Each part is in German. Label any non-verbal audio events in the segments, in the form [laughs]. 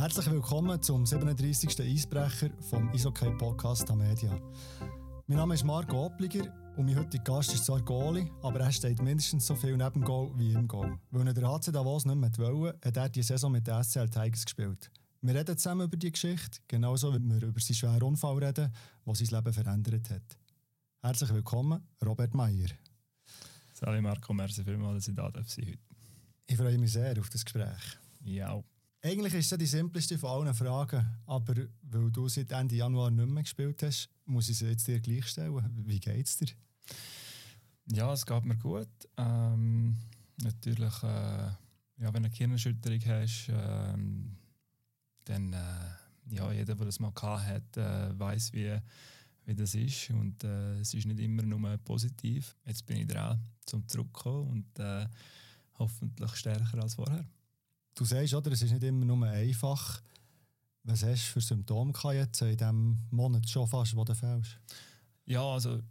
Herzlich willkommen zum 37. Eisbrecher vom Isokay Podcast Media. Mein Name ist Marco Opliger und mein heutiger Gast ist zwar Goalie, aber er steht mindestens so viel neben dem Goal wie im Goal. Weil er der HC Davos nicht mehr wollte, hat er die Saison mit den SCL Tigers gespielt. Wir reden zusammen über die Geschichte, genauso wie wir über seinen schweren Unfall reden, der sein Leben verändert hat. Herzlich willkommen, Robert Meyer. Salut Marco, merci vielmals, dass ich da darf sein heute. Ich freue mich sehr auf das Gespräch. Ja. Eigentlich ist es die simpelste von allen Fragen, aber weil du seit Ende Januar nicht mehr gespielt hast, muss ich sie jetzt dir gleich stellen. Wie geht es dir? Ja, es geht mir gut. Ähm, natürlich, äh, ja, wenn du eine Kirnenerschütterung hast, ähm, dann, äh, ja, jeder, der das mal gehabt hat, äh, weiß, wie, wie das ist. Und äh, es ist nicht immer nur positiv. Jetzt bin ich dran, zum Zurückkommen und äh, hoffentlich stärker als vorher. Du sagst, oder, es ist nicht immer nur einfach. Was hast du für Symptome jetzt in diesem Monat schon fast, wo du fällst? Ja, also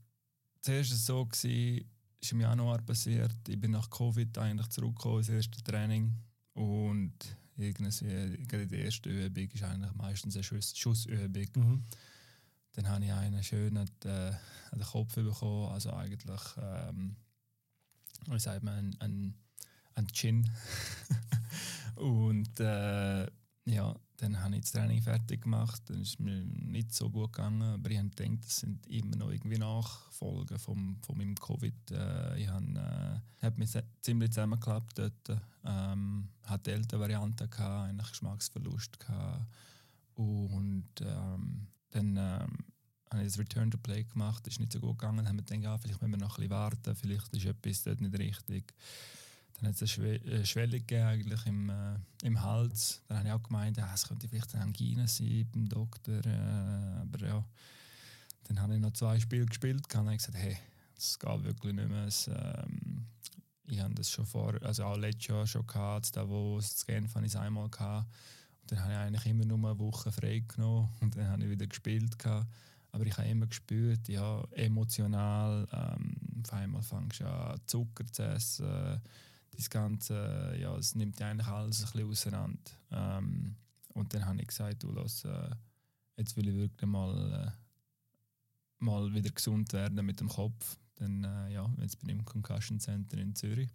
zuerst war es so, gewesen, ist im Januar passiert. Ich bin nach Covid eigentlich zurückgekommen ins erste Training und irgendwie die erste Übung ist eigentlich meistens eine Schuss, Schussübung. Mhm. Dann habe ich einen schönen äh, den Kopf bekommen, also eigentlich, ähm, wie sagt man, ein, ein Chin. [laughs] und äh, ja, dann habe ich das Training fertig gemacht, dann ist mir nicht so gut gegangen, aber ich habe gedacht, das sind immer noch irgendwie Nachfolgen vom, von meinem Covid. Äh, ich habe äh, mich ziemlich zusammengeklappt dort, ähm, hatte Delta-Variante, eigentlich Geschmacksverlust gehabt. und ähm, dann ähm, habe ich das Return to Play gemacht, das ist nicht so gut gegangen, dann haben wir gedacht, ja, vielleicht müssen wir noch ein bisschen warten, vielleicht ist etwas dort nicht richtig. Dann hat es eine Schwe äh, Schwelle eigentlich im, äh, im Hals. Dann habe ich auch gemeint, ja, es könnte vielleicht eine Angina sein beim Doktor. Äh, aber ja, dann habe ich noch zwei Spiele gespielt und habe gesagt, hey, das geht wirklich nicht mehr. Es, ähm, ich habe das schon vor, also auch letztes Jahr schon gehabt, da wo es Genf habe ich es einmal gehabt. Und dann habe ich eigentlich immer nur eine Woche frei genommen und dann habe ich wieder gespielt gehabt. Aber ich habe immer gespürt, ja, emotional, ähm, auf einmal fängst du an Zucker zu essen, das Ganze, ja, es nimmt eigentlich alles ein bisschen auseinander. Ähm, und dann habe ich gesagt, du, lass, äh, jetzt will ich wirklich mal, äh, mal wieder gesund werden mit dem Kopf. Dann, äh, ja, jetzt bin ich im Concussion Center in Zürich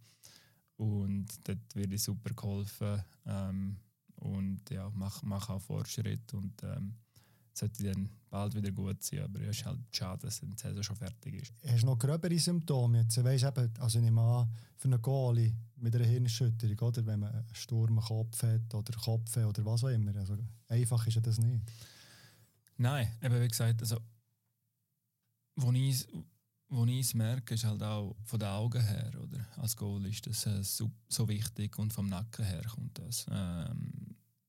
und dort werde ich super geholfen ähm, und ja, mache mach auch Fortschritt und ähm, sollte dann bald wieder gut sein, aber es ist halt schade, dass die Saison schon fertig ist. Hast du noch gröbere Symptome jetzt? Weißt, eben, also ich nehme an, für einen Goalie mit einer Hirnerschütterung, oder? wenn man einen Sturm am Kopf hat oder Kopf oder was auch immer. Also, einfach ist ja das nicht. Nein, eben wie gesagt, also, wo ich wo ich es merke, ist halt auch von den Augen her, oder? Als Goal ist das äh, so, so, wichtig und vom Nacken her kommt das. Ähm,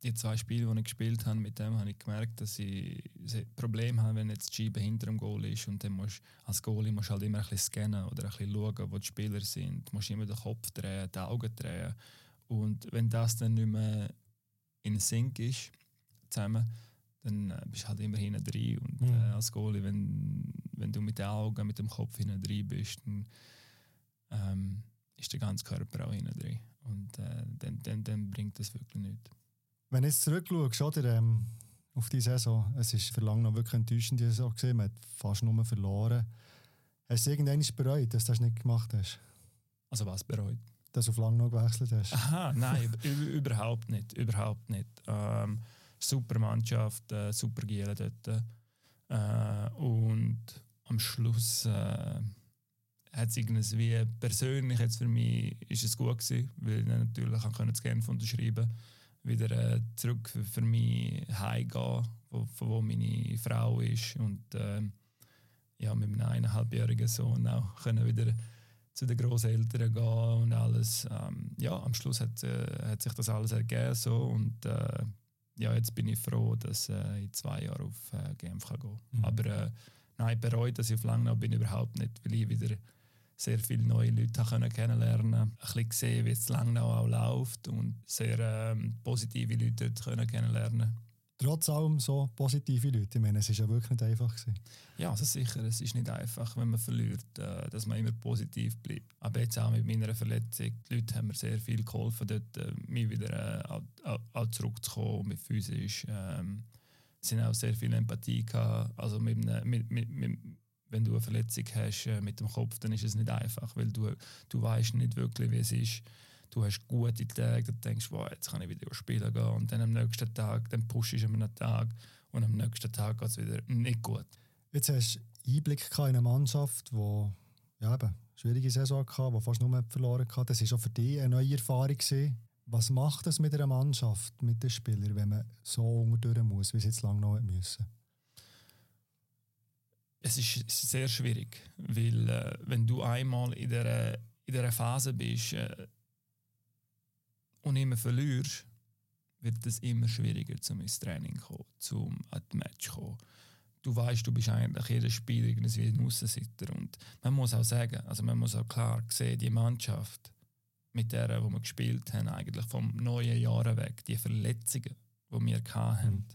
die zwei Spiele, die ich gespielt habe, mit dem habe ich gemerkt, dass ich ein Problem habe, wenn jetzt die Scheibe hinter dem Goal ist und dann musst als Goalie musst halt immer ein bisschen scannen oder ein bisschen schauen, wo die Spieler sind. Du musst immer den Kopf drehen, die Augen drehen. Und wenn das dann nicht mehr in Sync ist, zusammen, dann äh, bist du halt immer hinten drin. Und mhm. äh, als Goalie, wenn, wenn du mit den Augen, mit dem Kopf hinten drin bist, dann ähm, ist der ganze Körper auch hinten drin. Und äh, dann, dann, dann bringt das wirklich nichts. Wenn du jetzt zurückschaust, oder, ähm, auf die Saison, es ist für lange noch wirklich enttäuschend, die Saison gesehen, man hat fast nur verloren. Hast du irgendwann bereut, dass du das nicht gemacht hast? Also was bereut? Dass du auf lange noch gewechselt hast? Aha, nein, überhaupt nicht, überhaupt nicht. Ähm, super Mannschaft, äh, super Giele dort. Äh, und am Schluss äh, hat es irgendwie persönlich jetzt für mich ist es gut gewesen, weil ich natürlich auch das Genf unterschreiben konnte wieder äh, zurück für, für mich heimgehen, wo, von wo meine Frau ist und äh, ja, mit meinem eineinhalbjährigen Sohn auch können wieder zu den Großeltern gehen und alles. Ähm, ja, am Schluss hat, äh, hat sich das alles ergeben so und äh, ja, jetzt bin ich froh, dass äh, ich zwei Jahre auf äh, Genf kann gehen. Mhm. Aber äh, nein, bereut, dass ich auf Langnau bin überhaupt nicht, weil ich wieder sehr viele neue Leute können kennenlernen Ein bisschen gesehen, wie es Langnau auch läuft und sehr ähm, positive Leute dort können kennenlernen trotz allem so positive Leute. Ich meine, es war ja wirklich nicht einfach. Gewesen. Ja, also sicher, es ist nicht einfach, wenn man verliert, äh, dass man immer positiv bleibt. Aber jetzt auch mit meiner Verletzung, die Leute haben mir sehr viel geholfen, dort äh, mich wieder äh, auch, auch zurückzukommen, mit physisch. Ähm, es sind auch sehr viel Empathie gehabt. Also mit, mit, mit, mit, wenn du eine Verletzung hast äh, mit dem Kopf, dann ist es nicht einfach, weil du, du weißt nicht wirklich, wie es ist du hast gute Tage, dann denkst du, jetzt kann ich wieder spielen gehen und dann am nächsten Tag, dann pushst du einen Tag und am nächsten Tag geht es wieder nicht gut. Jetzt hast du Einblick in eine Mannschaft, die ja, eben, schwierige Saison hatte, die fast nur verloren hat. Das war auch für dich eine neue Erfahrung. Gewesen. Was macht es mit einer Mannschaft, mit den Spielern, wenn man so unterdurch muss, wie sie jetzt lange noch müssen? Es ist sehr schwierig, weil äh, wenn du einmal in dieser, in dieser Phase bist, äh, und immer verlierst, wird es immer schwieriger, zum ins Training zu kommen, zum an Match zu kommen. Du weißt, du bist eigentlich jedes Spiel irgendwie ein Aussenseiter. Und man muss auch sagen, also man muss auch klar sehen, die Mannschaft, mit der wo wir gespielt haben, eigentlich vom neuen Jahr weg, die Verletzungen, die wir hatten, mhm.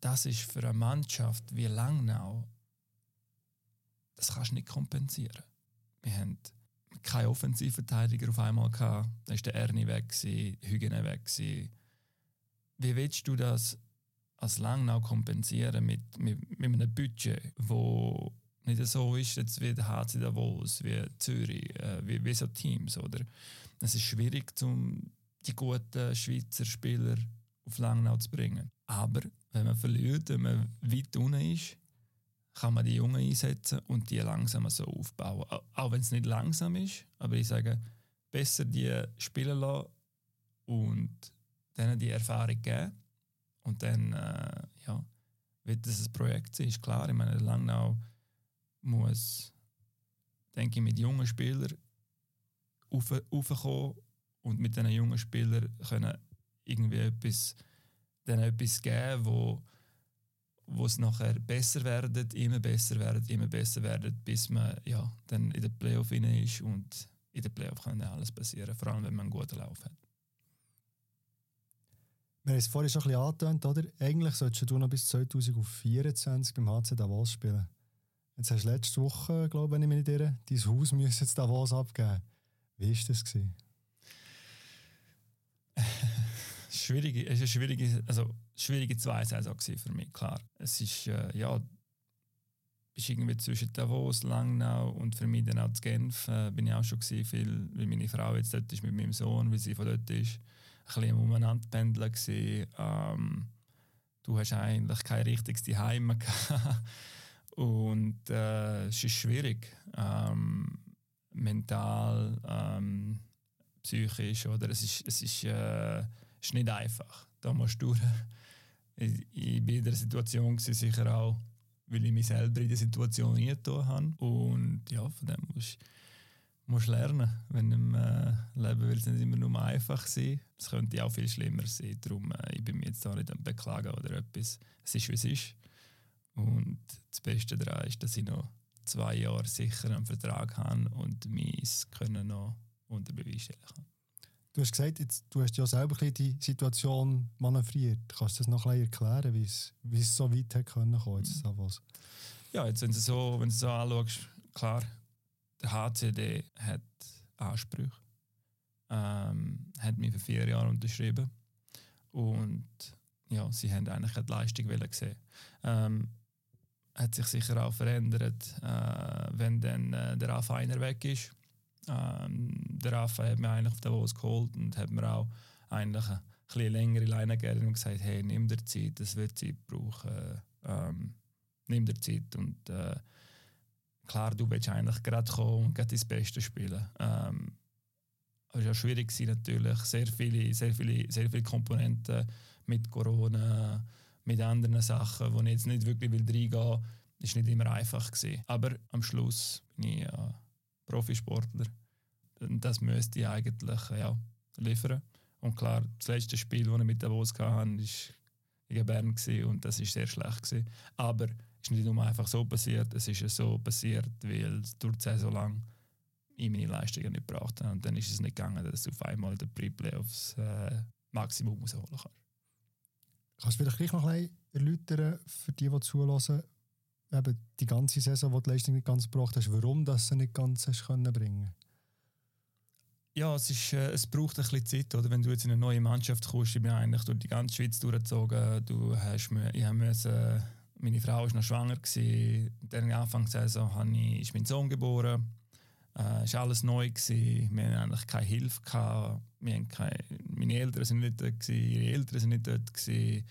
das ist für eine Mannschaft wie Langnau, das kannst du nicht kompensieren. Wir haben keinen Offensivverteidiger auf einmal gehabt. Dann ist der Ernie weg, gewesen, Hügene weg. Wie willst du das als Langnau kompensieren mit, mit, mit einem Budget, wo nicht so ist jetzt wie der HC Davos, wie Zürich, äh, wie, wie so Teams, oder? Es ist schwierig, zum die guten Schweizer Spieler auf Langnau zu bringen. Aber wenn man verliert, wenn man weit unten ist, kann man die Jungen einsetzen und die langsam so aufbauen. Auch wenn es nicht langsam ist, aber ich sage, besser die spielen lassen und denen die Erfahrung geben. Und dann, äh, ja, wird das ein Projekt sein, ist klar. Ich meine, Langnau muss, denke ich, mit jungen Spielern raufkommen und mit diesen jungen Spielern können irgendwie etwas, denen etwas geben, wo wo es nachher besser werden, immer besser werden, immer besser werden, bis man ja, dann in der Playoff rein ist und in der Playoff kann alles passieren, vor allem wenn man einen guten Lauf hat. Wir haben es vorhin schon ein bisschen angetönt, oder? Eigentlich solltest du noch bis 2024 beim HC Davos spielen. Jetzt hast du letzte Woche, glaube ich, wenn ich mich nicht irre, dein Haus [laughs] müssen jetzt Davos abgeben. Wie war das? Gewesen? Schwierige, es ist eine schwierige, also schwierige zwei Saison für mich, klar. Es ist, äh, ja, bist irgendwie zwischen Davos, Langnau und für mich dann auch zu Genf äh, bin ich auch schon gewesen, viel, weil meine Frau jetzt dort ist mit meinem Sohn, weil sie von dort ist, ein bisschen umeinander pendeln. Ähm, du hast eigentlich kein richtiges gehabt. und äh, es ist schwierig, ähm, mental, ähm, psychisch, oder es ist, es ist äh, ist nicht einfach. Da musst du ich, ich bin in der Situation gewesen, sicher auch, weil ich mich selber in der Situation eingetan habe. Und ja, von dem musst du lernen. Wenn im äh, Leben will es nicht immer nur einfach sein. Es könnte auch viel schlimmer sein. Darum, äh, ich bin mir jetzt da nicht am Beklagen oder etwas. Es ist, wie es ist. Und das Beste daran ist, dass ich noch zwei Jahre sicher einen Vertrag habe und mich können noch unter Beweis stellen kann. Du hast gesagt, jetzt, du hast ja selber ein die Situation manövriert. Kannst du das noch ein erklären, wie es, wie es so weit hat können kommen, jetzt was? Ja, jetzt, wenn du so, wenn du so anschaust, klar, der HCD hat Ansprüche. Ähm, hat mich für vier Jahre unterschrieben. Und ja, sie haben eigentlich eine Leistung gesehen. Ähm, hat sich sicher auch verändert, äh, wenn dann äh, der Anfeiner weg ist ähm, der Rafa hat mir eigentlich auf Davos geholt und hat mir auch eigentlich eine bisschen längere Leine gegeben und gesagt, hey, nimm dir Zeit, das wird Zeit brauchen. Ähm, nimm dir Zeit und äh, klar, du willst eigentlich gerade kommen und gerade das Beste spielen. Ähm, es war ja schwierig gewesen, natürlich, sehr viele, sehr, viele, sehr viele Komponenten mit Corona, mit anderen Sachen, wo ich jetzt nicht wirklich reingehen will, ist nicht immer einfach gewesen. Aber am Schluss bin ich ja Profisportler. Das müsste ich eigentlich ja, liefern. Und klar, das letzte Spiel, das ich mit Davos hatte, war gegen Bern und das war sehr schlecht. Gewesen. Aber es ist nicht nur einfach so passiert, es ist so passiert, weil durch die Saison lang ich meine Leistungen nicht gebracht habe. Und dann ist es nicht gegangen, dass du auf einmal den Pre-Playoffs äh, Maximum rausholen kannst. Kannst du vielleicht gleich noch ein bisschen erläutern, für die, die zulassen, eben die ganze Saison, wo die Leistung nicht ganz gebracht hast, warum das sie nicht ganz hast können bringen ja, es, ist, äh, es braucht ein bisschen Zeit, oder? Wenn du jetzt in eine neue Mannschaft kommst, ich bin eigentlich durch die ganze Schweiz durchgezogen. Du hast, ich musste, meine Frau war noch schwanger. Gewesen. Anfang der Saison habe ich, ist mein Sohn geboren. Äh, war alles neu. Gewesen. Wir hatten eigentlich keine Hilfe. Wir keine, meine Eltern sind nicht dort, gewesen, ihre Eltern sind nicht dort. Gewesen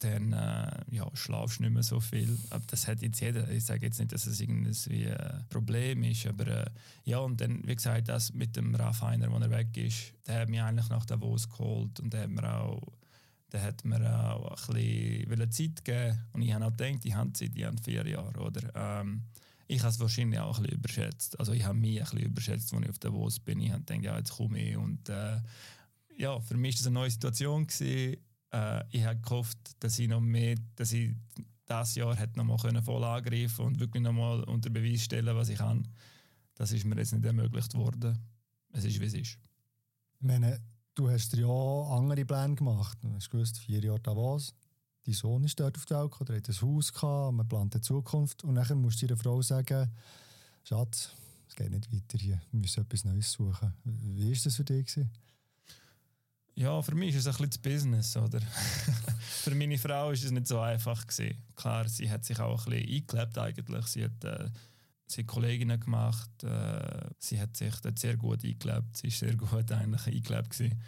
dann äh, ja, schlafst du nicht mehr so viel. Aber das hat jetzt jeder. Ich sage jetzt nicht, dass es irgendwie ein Problem ist, aber äh, ja, und dann, wie gesagt, das mit dem Raffiner, wo er weg ist, der hat mich eigentlich nach Davos geholt und der hat mir auch, der hat mir auch ein bisschen Zeit gegeben und ich habe auch gedacht, ich habe Zeit, ich habe vier Jahre, oder? Ähm, ich habe es wahrscheinlich auch ein bisschen überschätzt. Also ich habe mich ein bisschen überschätzt, als ich auf Davos bin. Ich habe gedacht, ja, jetzt komme ich und äh, ja, für mich war das eine neue Situation gewesen äh, ich habe gehofft, dass ich noch mehr, dass ich das Jahr hätte noch mal können voll angreifen und wirklich noch mal unter Beweis stellen, was ich kann. Das ist mir jetzt nicht ermöglicht worden. Es ist, wie es ist. Ich meine, du hast dir ja andere Pläne gemacht. Du hast gewusst, vier Jahre da was. Dein Sohn ist dort auf der Welt gekommen, er hat ein Haus gehabt, man plant die Zukunft. Und dann musst du deiner Frau sagen, Schatz, es geht nicht weiter hier, wir müssen etwas Neues suchen. Wie war das für dich? Gewesen? Ja, für mich ist es ein bisschen das Business, oder? [laughs] für meine Frau ist es nicht so einfach gewesen. Klar, sie hat sich auch ein bisschen eingeklebt eigentlich. Sie hat, äh, sie hat Kolleginnen gemacht, äh, sie hat sich dort sehr gut eingeklebt. Sie ist sehr gut [laughs] eigentlich eingeklebt gewesen.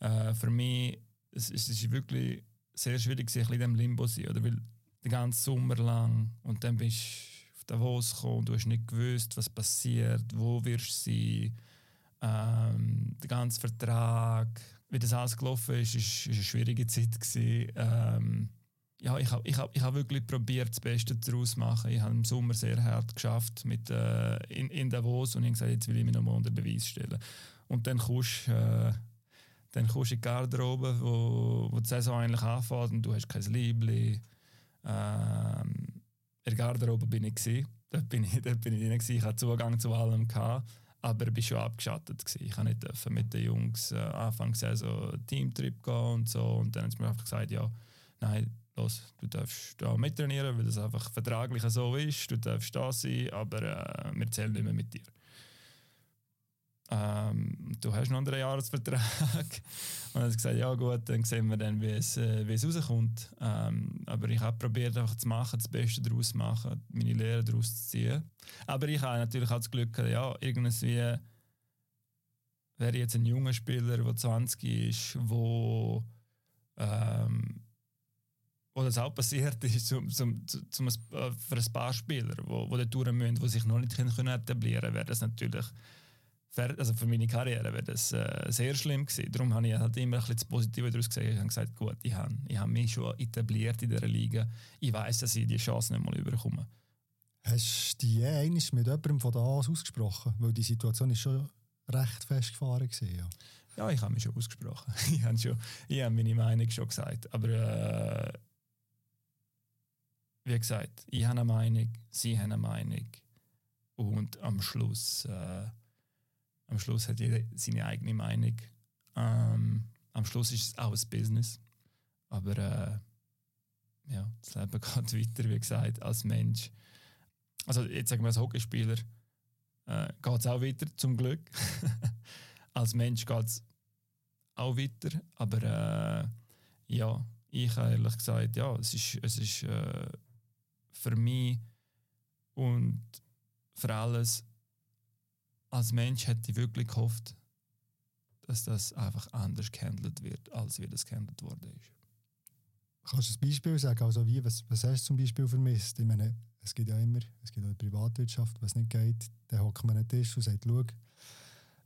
Äh, für mich es, es ist wirklich sehr schwierig, sich in diesem Limbo zu sein, oder? Weil den ganzen Sommer lang und dann bist du auf Davos gekommen und du hast nicht gewusst, was passiert, wo wirst du sein, ähm, der ganze Vertrag, wie das alles gelaufen ist, ist eine schwierige Zeit. Ähm, ja, ich habe ich hab, ich hab wirklich probiert, das Beste daraus zu machen. Ich habe im Sommer sehr hart geschafft mit, äh, in, in Davos und ich habe gesagt, jetzt will ich mich nochmal unter Beweis stellen. Und dann kommst äh, dann kommst du in die Garderobe, wo, wo die Saison eigentlich anfängt und du hast kein Liebling. Ähm, in der Garderobe bin ich gewesen. Dort bin ich, [laughs] dort bin ich. Ich hatte Zugang zu allem gehabt aber ich war schon abgeschattet. Gewesen. Ich konnte nicht mit den Jungs äh, Anfang Saison Teamtrip gehen und so. Und dann haben sie mir einfach gesagt, ja, nein, los, du darfst da mittrainieren, weil das einfach vertraglich so ist. Du darfst da sein, aber äh, wir zählen nicht mehr mit dir. Ähm, du hast einen Jahresvertrag. [laughs] und dann gesagt, ja gut, dann sehen wir dann, wie es, äh, wie es rauskommt. Ähm, aber ich habe probiert, einfach zu machen, das Beste daraus zu machen, meine Lehre daraus zu ziehen. Aber ich habe natürlich auch das Glück, ja, irgendwie wäre jetzt ein junger Spieler, der 20 ist, wo ähm, wo das auch passiert ist zum, zum, zum, äh, für ein paar Spieler, wo, wo die Touren müssen, die sich noch nicht können etablieren können, wäre das natürlich also für meine Karriere wäre das äh, sehr schlimm gewesen. Darum habe ich halt immer ein bisschen das Positive daraus gesehen. Ich habe gesagt, gut, ich habe, ich habe mich schon etabliert in dieser Liga. Ich weiß, dass ich die Chance nicht mal überkomme. Hast du die einmal mit jemandem von da aus ausgesprochen? Weil die Situation ist schon recht festgefahren gewesen, ja. Ja, ich habe mich schon ausgesprochen. [laughs] ich habe, schon, ich habe meine Meinung schon gesagt. Aber äh, wie gesagt, ich habe eine Meinung, sie haben eine Meinung. Und am Schluss... Äh, am Schluss hat jeder seine eigene Meinung. Ähm, am Schluss ist es auch ein Business. Aber äh, ja, das Leben [laughs] geht weiter, wie gesagt, als Mensch. Also jetzt sagen wir als Hockeyspieler äh, geht es auch weiter, zum Glück. [laughs] als Mensch geht es auch weiter. Aber äh, ja, ich habe ehrlich gesagt, ja, es ist, es ist äh, für mich und für alles als Mensch hätte ich wirklich gehofft, dass das einfach anders gehandelt wird, als wie das gehandelt worden ist. Kannst du ein Beispiel sagen? Also wie, was, was hast du zum Beispiel vermisst? Ich meine, es gibt ja immer, es gibt auch in der Privatwirtschaft, was nicht geht, dann hockt man an den Tisch und sagt, schau,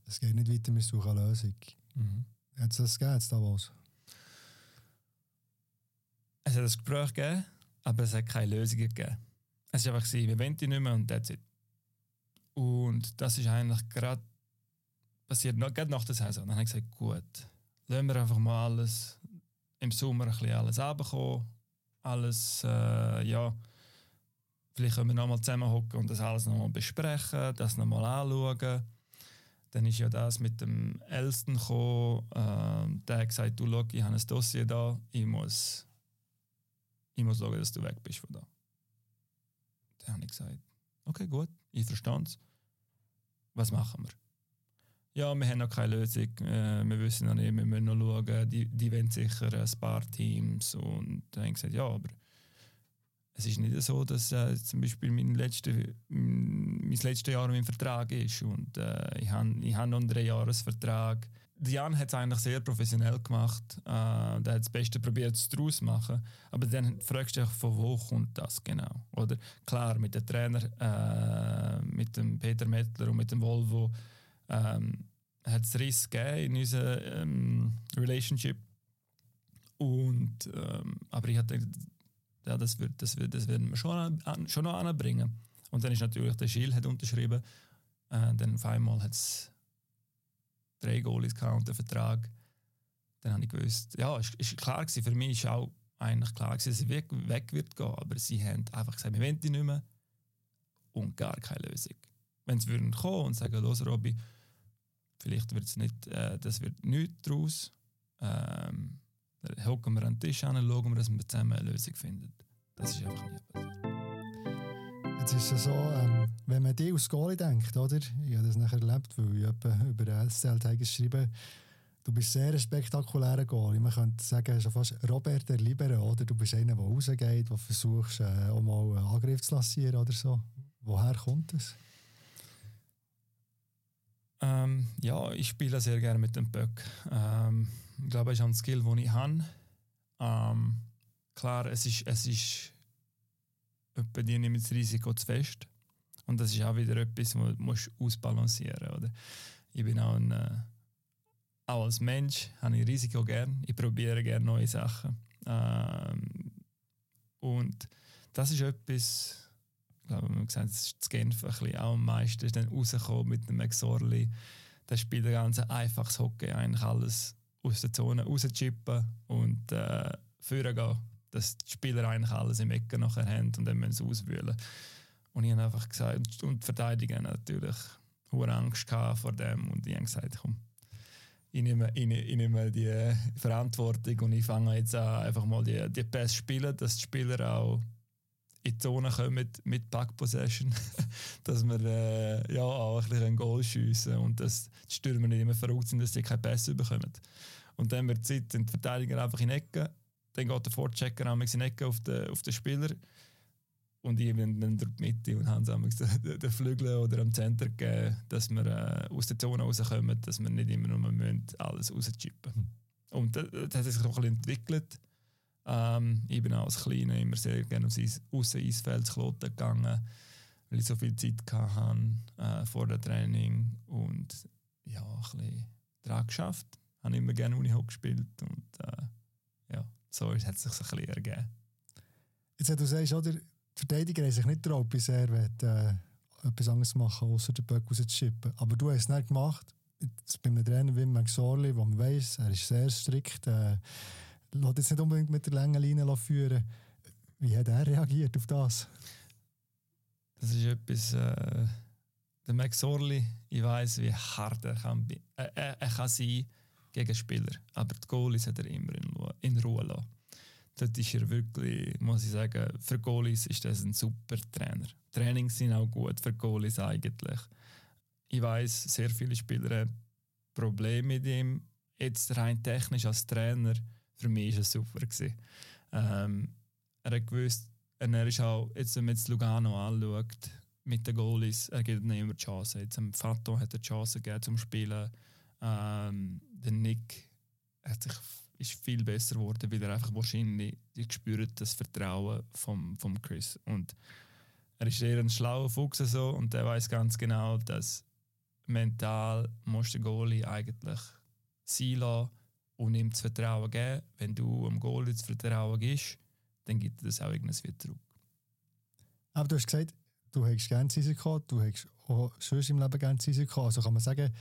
es geht nicht weiter, wir suchen eine Lösung. Mhm. Hat es das gegeben, da was? Es hat ein Gespräch gegeben, aber es hat keine Lösungen gegeben. Es war einfach, wir wollen die nicht mehr und that's it. Und das ist eigentlich gerade passiert, gerade nach der Saison. Dann habe ich gesagt, gut, lassen wir einfach mal alles im Sommer ein bisschen alles runterkommen. Alles, äh, ja, vielleicht können wir nochmal zusammenhocken und das alles nochmal besprechen, das nochmal anschauen. Dann ist ja das mit dem Elsten gekommen. Äh, der hat gesagt, du, schau, ich habe ein Dossier da, ich muss ich muss schauen, dass du weg bist von da. Dann habe ich gesagt, okay, gut, ich verstehe es. Was machen wir? Ja, wir haben noch keine Lösung, äh, wir wissen noch nicht, wir müssen noch schauen, die, die wollen sicher ein paar Teams. Und dann habe ich gesagt, ja, aber es ist nicht so, dass äh, zum Beispiel mein, letzte, mein letztes Jahr mein Vertrag ist und äh, ich habe ich hab noch einen Dreijahresvertrag. Jan hat es eigentlich sehr professionell gemacht. Äh, der hat das Beste probiert, es daraus zu machen. Aber dann fragst du dich, von wo kommt das genau? Oder klar, mit dem Trainer, äh, mit dem Peter Mettler und mit dem Volvo ähm, hat es Riss gegeben in unserer ähm, Relationship. Und, ähm, aber ich hatte ja, das, wird, das, wird, das werden wir schon, an, schon noch anbringen. Und dann ist natürlich der Schill unterschrieben. Äh, dann auf einmal hat es drei Goalies und den Vertrag. Dann habe ich gewusst, ja, ist, ist klar gewesen, für mich war auch eigentlich klar gewesen, dass sie weg, weg wird gehen, aber sie haben einfach gesagt, wir wollen die nicht mehr und gar keine Lösung. Wenn sie würden kommen und sagen, los Robby, vielleicht wird es nicht, äh, das wird nichts daraus, ähm, dann hocken wir an den Tisch an und schauen, dass wir zusammen eine Lösung finden. Das ist einfach nie passiert. Jetzt ist es so, ähm, wenn man die aus Goalie denkt, oder? Ich habe das nachher erlebt, weil ich über SCL geschrieben Du bist sehr ein spektakulärer Goalie. Man könnte sagen, schon fast Robert der Libero, oder? Du bist einer, der rausgeht, der versucht, äh, auch mal einen Angriff zu lancieren oder so. Woher kommt das? Ähm, ja, ich spiele sehr gerne mit dem Böck. Ähm, ich glaube, es ist ein Skill, den ich habe. Ähm, klar, es ist, es ist etwa die nehmen das Risiko zu fest. Und das ist auch wieder etwas, was du ausbalancieren musst. Ich bin auch ein, äh, auch als Mensch habe ich Risiko gern. Ich probiere gerne neue Sachen. Ähm, und das ist etwas, ich glaube, man gesagt, das ist das Genf ein bisschen auch am meisten, ist dann rausgekommen mit dem Exorli. Der spielt ein ganz einfaches Hockey, eigentlich alles aus der Zone rauschippen und äh, führen gehen dass die Spieler eigentlich alles im Ecken nachher haben und dann müssen sie auswühlen. Und ich habe einfach gesagt, und die Verteidiger natürlich hohe Angst vor dem und ich habe gesagt, komm, ich nehme, ich, ich nehme die Verantwortung und ich fange jetzt an, einfach mal die, die Pässe spielen, dass die Spieler auch in die Zone kommen mit Back Possession, [laughs] dass wir äh, ja, auch ein bisschen Goal schiessen und dass die Stürmer nicht immer verrückt sind, dass sie keine Pässe bekommen. Und dann wird Zeit, sind die Verteidiger einfach in Ecken dann geht der Vorchecker in die Ecke auf den, auf den Spieler und ich bin dann durch die Mitte und haben den, den Flügel oder am Center gegeben, dass wir äh, aus der Zone rauskommen, dass wir nicht immer nur müssen, alles rauschippen mhm. Und das, das, hat sich noch ein bisschen entwickelt. Ähm, ich bin auch als Kleiner immer sehr gerne aufs Eis, Eisfeld zu Kloten gegangen, weil ich so viel Zeit hatte äh, vor dem Training und ja, ein bisschen daran geschafft. Ich habe immer gerne Unihockey gespielt und äh, so hat es sich ein bisschen ergeben. Jetzt, du sagst, oder, die Verteidiger haben sich nicht getraut, bis er will, äh, etwas anderes machen, außer den Böck rauszuschippen. Aber du hast es nicht gemacht. Jetzt bei einem Trainer wie McSorley, wo man weiss, er ist sehr strikt, äh, lässt jetzt nicht unbedingt mit der langen Linie führen. Wie hat er reagiert auf das? Das ist etwas. Äh, der McSorley, ich weiß, wie hart er kann, äh, er, er kann sein gegen Spieler. Aber die Goalies hat er immer in in Ruhe lassen. Dort ist er wirklich, muss ich sagen, für Goalies ist das ein super Trainer. Trainings sind auch gut für Goalies eigentlich. Ich weiß, sehr viele Spieler haben Probleme mit ihm. Jetzt rein technisch als Trainer, für mich war es super. Gewesen. Ähm, er hat gewusst, er ist auch, jetzt, wenn man jetzt Lugano anschaut, mit den Goalies, er gibt nicht immer die Chance. Jetzt Fato hat er die Chance gegeben zum Spielen. Ähm, der Nick hat sich, ist viel besser geworden, weil er einfach wahrscheinlich gespürt das Vertrauen vom, vom Chris. Und er ist eher ein schlauer Fuchs so, und der weiß ganz genau, dass mental muss der Goalie eigentlich sein lassen und ihm das Vertrauen geben. Wenn du dem Goalie das Vertrauen gibst, dann gibt er das auch irgendwas wieder zurück. Aber du hast gesagt, du hättest gerne das Risiko, du hättest auch sonst im Leben gerne das Risiko. Also kann man sagen,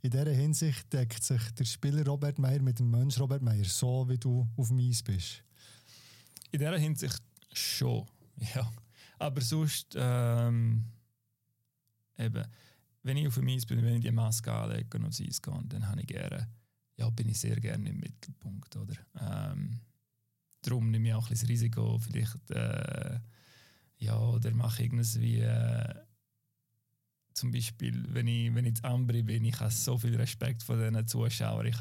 in dieser Hinsicht deckt sich der Spieler Robert Meyer mit dem Mensch Robert Meyer, so wie du auf dem Eis bist. In dieser Hinsicht schon, [laughs] ja. Aber sonst, ähm, eben, wenn ich auf dem Eis bin, wenn ich die Maske anlege und aufs Eis gehe, dann habe ich gerne, ja, bin ich sehr gerne im Mittelpunkt, oder? Ähm, darum nehme ich auch ein bisschen das Risiko, vielleicht, äh, ja, oder mache irgendwas wie, äh, zum Beispiel, wenn ich, wenn ich in Ambri bin, ich habe so viel Respekt vor diesen Zuschauern, ich,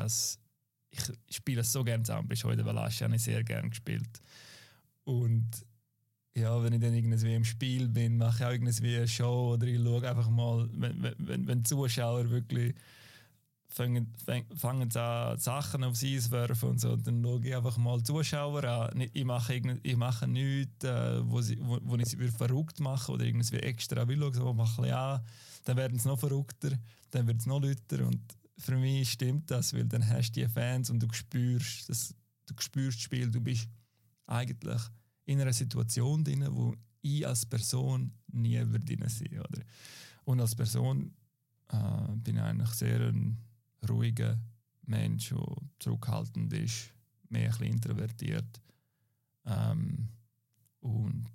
ich spiele so gerne in Ambri, schon in der Valasche habe ich sehr gerne gespielt. Und ja, wenn ich dann irgendwie im Spiel bin, mache ich auch irgendwie eine Show oder ich schaue einfach mal, wenn, wenn, wenn Zuschauer wirklich fangen, fangen an, Sachen aufs Eis werfen und so. Und dann schaue ich einfach mal Zuschauer an. Ich mache, ich mache nichts, äh, wo, sie, wo, wo ich sie verrückt mache oder irgendwie extra will. So, mache ich an, dann werden sie noch verrückter, dann wird es noch lauter. Und für mich stimmt das, weil dann hast du die Fans und du spürst, das, du spürst das Spiel. Du bist eigentlich in einer Situation drin, wo ich als Person nie drin sein oder Und als Person äh, bin ich eigentlich sehr ein ruhiger Mensch, der zurückhaltend ist, mehr ein introvertiert ähm, und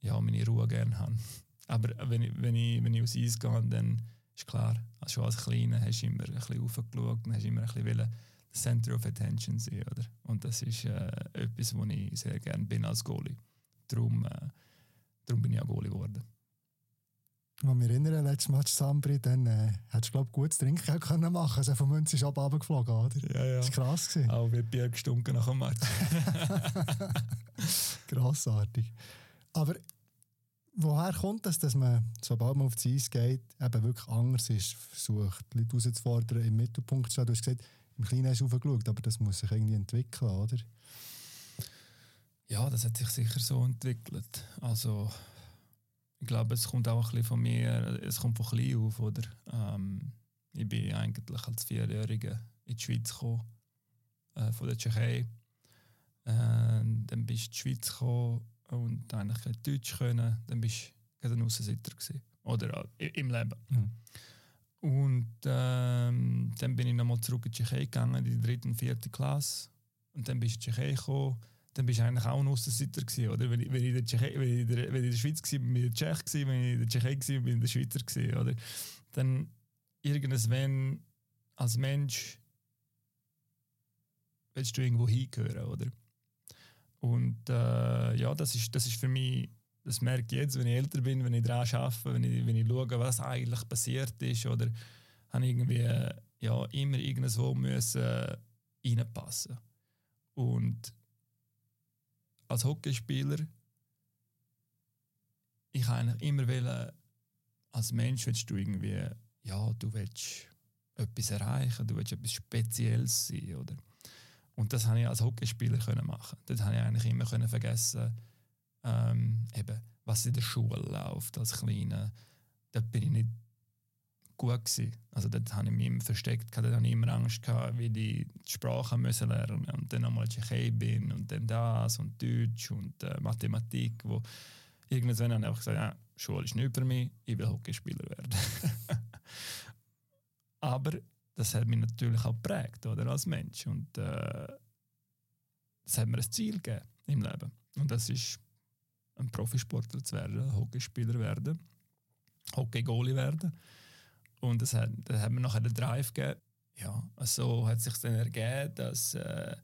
ja, meine Ruhe gerne habe. [laughs] Aber wenn ich, wenn ich, wenn ich aus Eis gehe, dann ist klar, schon als Kleiner hast du immer ein bisschen raufgeschaut und hast immer ein bisschen wollen, Center of Attention sein, oder? Und das ist äh, etwas, wo ich sehr gerne bin als Goalie. Darum, äh, darum bin ich auch Goalie geworden. Als wir erinnern, letztes Match Sambri, dann äh, hättest du, glaube ich, gutes Trinken auch können machen Also von Münz ist ab runtergeflogen, oder? Ja, ja. Das war krass. Gewesen. Auch wie Bier gestunken nach dem Match. [laughs] [laughs] Grossartig. Aber woher kommt das, dass man, sobald man auf die Eis geht, eben wirklich anders ist, versucht, die Leute herauszufordern, im Mittelpunkt zu stehen? Du hast gesagt, im Kleinen hast du aufgeschaut, aber das muss sich irgendwie entwickeln, oder? Ja, das hat sich sicher so entwickelt. Also ich glaube, es kommt auch ein bisschen von mir, es kommt von klein auf, oder? Ähm, ich bin eigentlich als Vierjähriger in die Schweiz gekommen, äh, von der Tschechei. Äh, dann bist du in die Schweiz gekommen und eigentlich kein Deutsch können, dann bist du ein Aussenseiter gewesen. Oder äh, im Leben. Mhm. Und ähm, dann bin ich nochmal zurück in die Tschechei gegangen, in die dritte und vierte Klasse. Und dann bist du in die Tschechei gekommen dann bist du eigentlich auch ein Aussenseiter gewesen, oder? Wenn ich, wenn ich, in, der Tschechei, wenn ich, der, wenn ich in der Schweiz war, bin ich in der Tschech gewesen, wenn ich in der Tschechei war, bin ich in der Schweizer gewesen, oder? Dann irgendwann als Mensch willst du irgendwo hingehören, oder? Und äh, ja, das ist, das ist für mich, das merke ich jetzt, wenn ich älter bin, wenn ich daran arbeite, wenn ich, wenn ich schaue, was eigentlich passiert ist, oder habe ich irgendwie ja, immer irgendwo müssen reinpassen. Und als Hockeyspieler, ich eigentlich immer wollen, als Mensch willst du irgendwie, ja, du willst etwas erreichen, du willst etwas Spezielles sein, oder? Und das habe ich als Hockeyspieler können machen. Das habe ich eigentlich immer können vergessen, ähm, eben, was in der Schule läuft als Kleiner. Da bin ich nicht gut gewesen. Also dort habe ich mich immer versteckt, dort hatte ich immer Angst, gehabt, wie die Sprache müssen lernen und dann nochmal Tschechei bin und dann das und Deutsch und äh, Mathematik, wo irgendwann habe ich einfach gesagt, ja, Schule ist nicht für mich, ich will Hockeyspieler werden. [laughs] Aber das hat mich natürlich auch geprägt, oder, als Mensch und äh, das hat mir ein Ziel gegeben im Leben und das ist ein Profisportler zu werden, Hockeyspieler werden, Hockey-Goalie werden und das hat, das hat mir nachher den Drive gegeben. Ja, also hat sich dann ergeben, dass äh,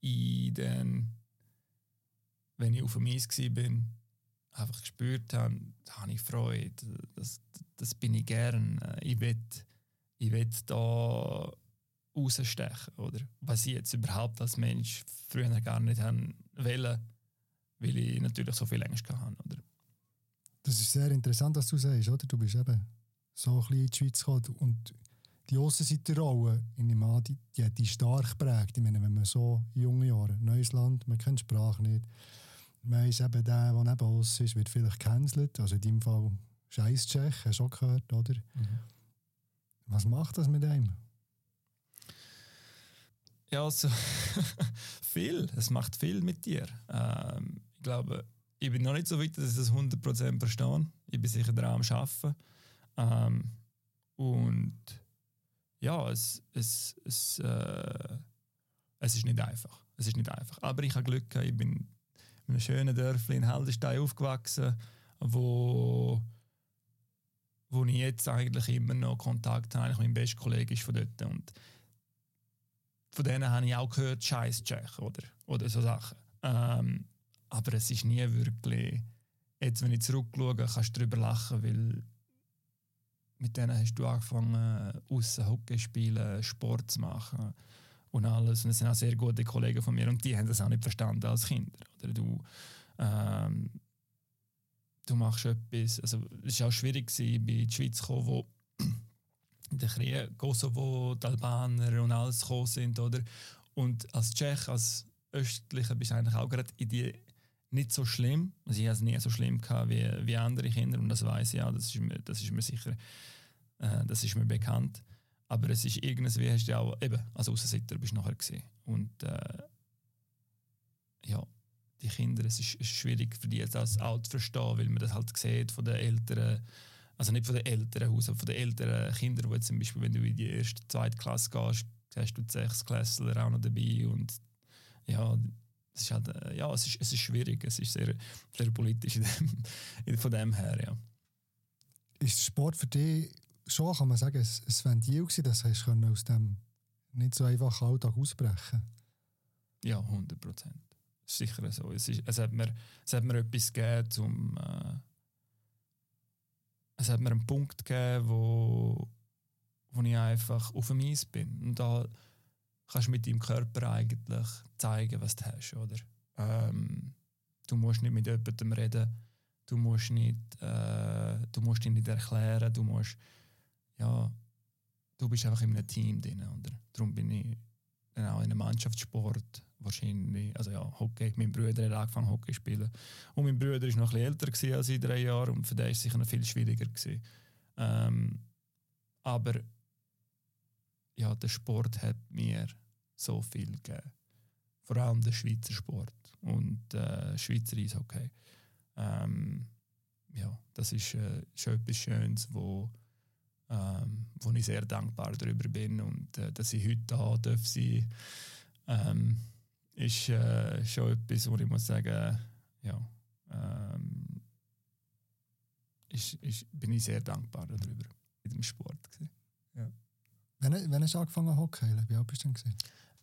ich dann, wenn ich auf dem Eis war, einfach gespürt habe, da habe ich Freude, das, das bin ich gern. Ich will, ich will da rausstechen, oder? Was ich jetzt überhaupt als Mensch früher gar nicht wollen, weil ich natürlich so viel Angst hatte, oder? Das ist sehr interessant, was du sagst, oder? Du bist eben so ein bisschen in die Schweiz gekommen. Und die Aussenseiterrolle, in dem Mann, die, die hat die stark geprägt. Ich meine, wenn man so in jungen Jahren, neues Land, man kennt die Sprache nicht, man ist eben der, der neben uns ist, wird vielleicht gecancelt. Also in deinem Fall scheiß Tschech, hast du auch gehört, oder? Mhm. Was macht das mit einem? Ja, also [laughs] viel. Es macht viel mit dir. Ähm, ich glaube, ich bin noch nicht so weit, dass ich das 100% verstehe. Ich bin sicher daran am Arbeiten. Ähm, und ja, es, es, es, äh, es ist nicht einfach. Es ist nicht einfach. Aber ich habe Glück gehabt, ich bin in einem schönen Dörfli in Heldenstein aufgewachsen, wo, wo ich jetzt eigentlich immer noch Kontakt habe. Mein bester Kollege ist von dort. Und von denen habe ich auch gehört, Scheiß Tschech oder, oder so Sachen. Ähm, aber es ist nie wirklich, jetzt wenn ich zurückschaue, kannst du darüber lachen, weil mit denen hast du angefangen, außen Hockey spielen, Sport zu machen und alles. Und das sind auch sehr gute Kollegen von mir und die haben das auch nicht verstanden als Kinder. Oder du, ähm, du machst etwas, also es war auch schwierig, gewesen, bei der Schweiz zu kommen, wo der Krieg, Kosovo, die Albaner und alles gekommen sind, oder? Und als Tschech, als Östlicher bist du eigentlich auch gerade in die nicht so schlimm. Also ich hatte es nie so schlimm gehabt wie, wie andere Kinder und das weiß ich auch, das ist mir, das ist mir sicher, äh, das ist mir bekannt. Aber es ist irgendwie, hast du auch, eben, als Aussenseiter bist du nachher gesehen. Und äh, ja, die Kinder, es ist, ist, schwierig für die das auch zu verstehen, weil man das halt sieht von den Eltern, also nicht von den Eltern Haus, aber von den älteren Kindern, wo zum Beispiel, wenn du in die erste, zweite Klasse gehst, hast du die Sechsklässler auch noch dabei und ja, es ist halt, äh, ja, es ist, es ist schwierig, es ist sehr, sehr politisch dem, [laughs] von dem her, ja. Ist Sport für dich schon, kann man sagen, ein, ein Ventil gewesen, das hast du aus dem nicht so einfachen Alltag ausbrechen Ja, 100 Prozent. Sicher so. Es, ist, es, hat mir, es hat mir etwas gegeben, zum, äh, es hat mir einen Punkt gegeben, wo, wo ich einfach auf dem Eis bin. Und da kannst mit deinem Körper eigentlich zeigen, was du hast. Oder? Ähm, du musst nicht mit jemandem reden, du musst, nicht, äh, du musst ihn nicht erklären, du musst, ja, du bist einfach in einem Team drin. Oder? Darum bin ich dann auch in einem Mannschaftssport wahrscheinlich, also ja, Hockey, mein Bruder hat angefangen Hockey zu spielen. Und mein Bruder war noch ein älter als ich, drei Jahre, und für den war es sicher noch viel schwieriger. Ähm, aber ja, der Sport hat mir so viel gegeben. Vor allem der Schweizer Sport und äh, Schweizer Eishockey. Ähm, ja, das ist äh, schon etwas Schönes, wo, ähm, wo ich sehr dankbar darüber bin und äh, dass ich heute da darf sein ähm, ist äh, schon etwas, wo ich muss sagen, ja, ähm, ist, ist, bin ich sehr dankbar darüber in dem Sport. Gewesen. Ja. Wann, wann hast du angefangen Hockey? Wie alt bist du denn?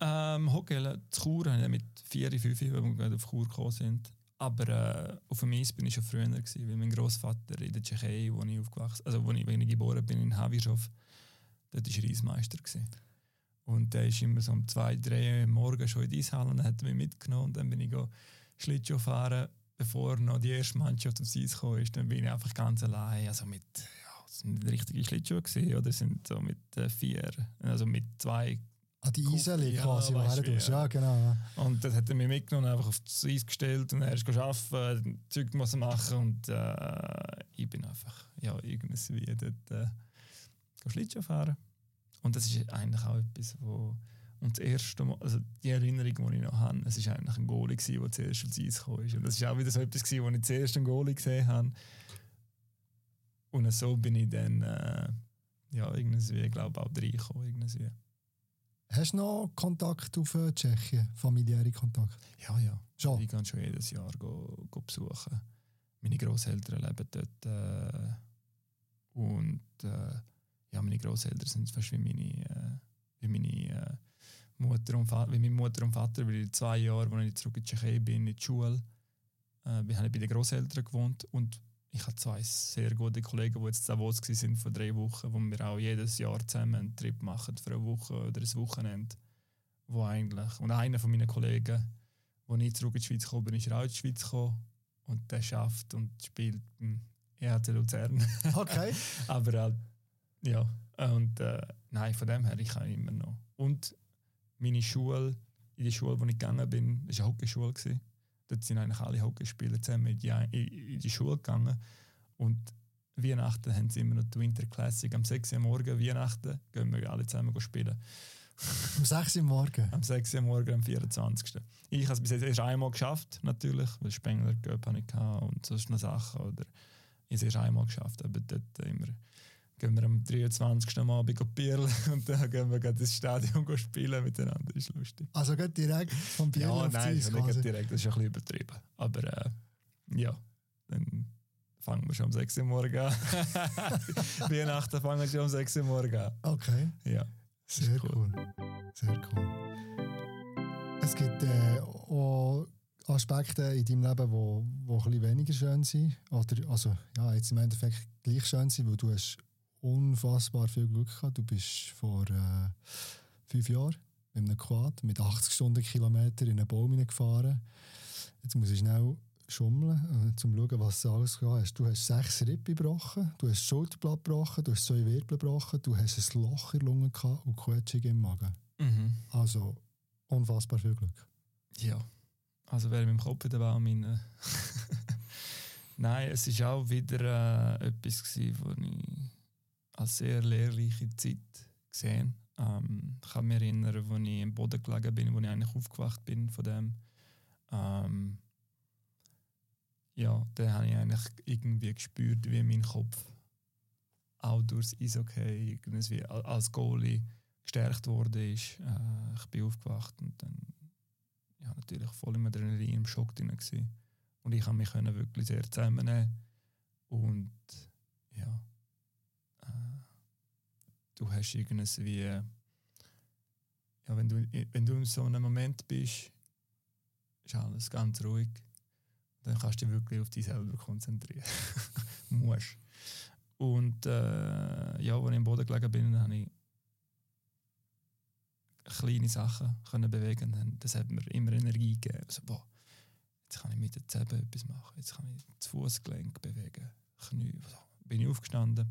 Ähm, Hockey zu Chur, habe ich mit 4, 5, als wir auf Chur gekommen sind. Aber äh, auf dem Eis bin ich schon früher, gewesen, weil mein Großvater in der Tschechei, wo ich aufgewachsen also wo ich, wenn ich geboren bin, in Havischov, dort war er Eismeister. Gewesen. Und der ist immer so um zwei, drei Uhr morgen schon in die Eishalle und hat mich mitgenommen. Und dann bin ich Schlittschuh fahren, bevor noch die erste Mannschaft aufs Eis gekommen ist. Dann bin ich einfach ganz allein, also mit, ja, es sind richtige Schlittschuhe gewesen, oder sind so mit äh, vier, also mit zwei Ah, die Eiseli quasi, ja, wo du ja, genau. Und das hat er mich mitgenommen, einfach auf das Eis gestellt und er ist arbeiten, Zeug muss machen und äh, ich bin einfach, ja, irgendwie dort äh, Schlittschuh fahren. Und das ist eigentlich auch etwas, wo und das erste Mal, also die Erinnerung, die ich noch habe, es war eigentlich ein Goalie, der zuerst aufs Eis kam. Und das war auch wieder so etwas, wo ich zuerst einen Goalie gesehen habe. Und so bin ich dann, äh, ja, irgendwie, glaube ich, auch reingekommen. Irgendwie. Hast du noch Kontakt auf äh, Tschechien, familiäre Kontakt? Ja, ja. Schon? Ich gehe schon jedes Jahr go, go besuchen. Meine Großeltern leben dort. Äh, und äh, ja, meine Großeltern sind fast wie meine, äh, wie meine äh, Mutter und Vater, wie meine Mutter und Vater, weil in zwei Jahren, als ich zurück in die Tschechei bin, in die Schule, äh, habe ich bei den Großeltern gewohnt und ich habe zwei sehr gute Kollegen, die jetzt in Davos waren vor drei Wochen, wo wir auch jedes Jahr zusammen einen Trip machen für eine Woche oder ein Wochenende. Wo eigentlich, und einer von meinen Kollegen, als ich zurück in die Schweiz gekommen bin, ist auch in die Schweiz gekommen und der schafft und spielt beim EHC Luzern. [laughs] Okay. Aber halt, ja, und äh, nein, von dem her, ich kann immer noch. Und meine Schule, in die Schule, wo ich gegangen bin, war eine Hockeyschule. Dort sind eigentlich alle Hockeyspieler zusammen in die, Schule gegangen. Und Weihnachten haben sie immer noch die Winter Classic. Am 6. Uhr morgen, Weihnachten, gehen wir alle zusammen spielen. Am 6. Uhr morgen? Am 6. Uhr morgen, am 24. Ich habe es bis jetzt erst einmal geschafft, natürlich, weil Spengler habe ich und sonst noch Sachen. Oder ich habe es erst einmal geschafft, aber dort immer gehen wir am 23. Mal Abend Bierl [laughs] und dann gehen wir ins Stadion spielen miteinander. Das ist lustig. Also geht direkt vom Bierl ja, nein, Eis nicht direkt, das ist ein bisschen übertrieben. Aber äh, ja, dann fangen wir schon um 6 Uhr morgen an. [laughs] Weihnachten fangen wir schon um 6 Uhr morgen an. Okay. Ja. Sehr cool. cool. Sehr cool. Es gibt äh, auch Aspekte in deinem Leben, wo, wo ein bisschen weniger schön sind. Oder, also, ja, jetzt im Endeffekt gleich schön sind, weil du hast unfassbar viel Glück gehabt. Du bist vor äh, fünf Jahren mit einem Quad mit 80 Stundenkilometer in einen Baum gefahren. Jetzt muss ich schnell schummeln, äh, um zu schauen, was alles gehabt hast. Du hast sechs Rippen gebrochen, du hast das Schulterblatt gebrochen, du hast zwei Wirbel gebrochen, du hast ein Loch in der Lunge gehabt und Quetschung im Magen. Mhm. Also unfassbar viel Glück. Ja, also wäre mit dem Kopf in der Baum rein. [laughs] Nein, es war auch wieder äh, etwas, gewesen, was ich als sehr lehrreiche Zeit gesehen ähm, Ich kann mich erinnern, als ich im Boden gelegen bin, als ich eigentlich aufgewacht bin von dem. Ähm, ja, dann habe ich eigentlich irgendwie gespürt, wie mein Kopf auch durchs Eishockey irgendwie als Goalie gestärkt wurde. Äh, ich bin aufgewacht und dann ja, natürlich voll im Adrenalin, im Schock drin gewesen. Und ich konnte mich wirklich sehr zusammennehmen. Und ja, du hast irgendwie wie, ja, wenn du, wenn du in so einem Moment bist, ist alles ganz ruhig. Dann kannst du dich wirklich auf dich selber konzentrieren. [laughs] Musst. Und äh, ja, als ich im Boden gelegen bin, habe ich kleine Sachen können bewegen. Das hat mir immer Energie gegeben. Also, boah, jetzt kann ich mit den Zähnen etwas machen. Jetzt kann ich das Fußgelenk bewegen. Knie. Also, bin ich aufgestanden.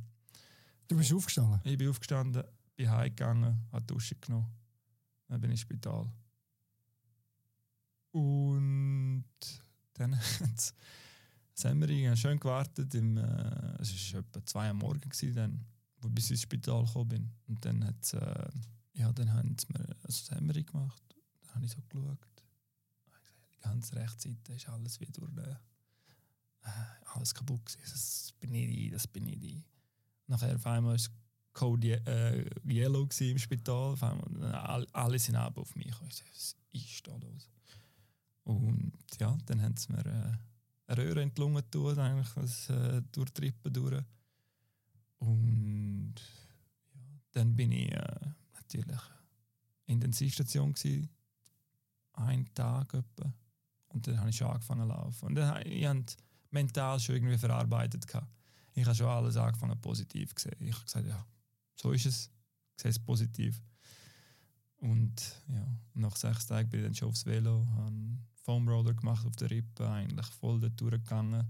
Du bist aufgestanden? Ich bin aufgestanden, bin heimgegangen, habe Dusche genommen. Dann bin ich ins Spital. Und dann [laughs] haben wir schön gewartet. Im, äh, es war etwa zwei Uhr morgens, dann, wo ich bis ins Spital gekommen bin. Und dann hat es äh, ja, dann haben sie mir ein Sämmerung gemacht. Dann habe ich so geschaut. Die ganze Rechtsseite ist alles wieder äh, äh, alles kaputt gewesen. Das bin ich das bin ich. Nachher auf einmal es Code äh, Yellow im Spital. Auf einmal, äh, alle sind ab auf mich. Ich so, was ist da los? Und ja, dann haben sie mir äh, eine Röhre in die eigentlich das, äh, durch die Rippen durch. Und ja, dann bin ich äh, natürlich Intensivstation gsi, einen Tag etwa. Und dann habe ich schon angefangen zu laufen. Und dann ich habe mental schon irgendwie verarbeitet. Gehabt. Ich habe schon alles angefangen positiv gesehen. Ich habe gesagt, ja, so ist es. Ich sehe es positiv. Und ja, nach sechs Tagen bin ich dann schon aufs Velo, habe einen Foam Roller gemacht auf der Rippe, eigentlich voll dort durchgegangen.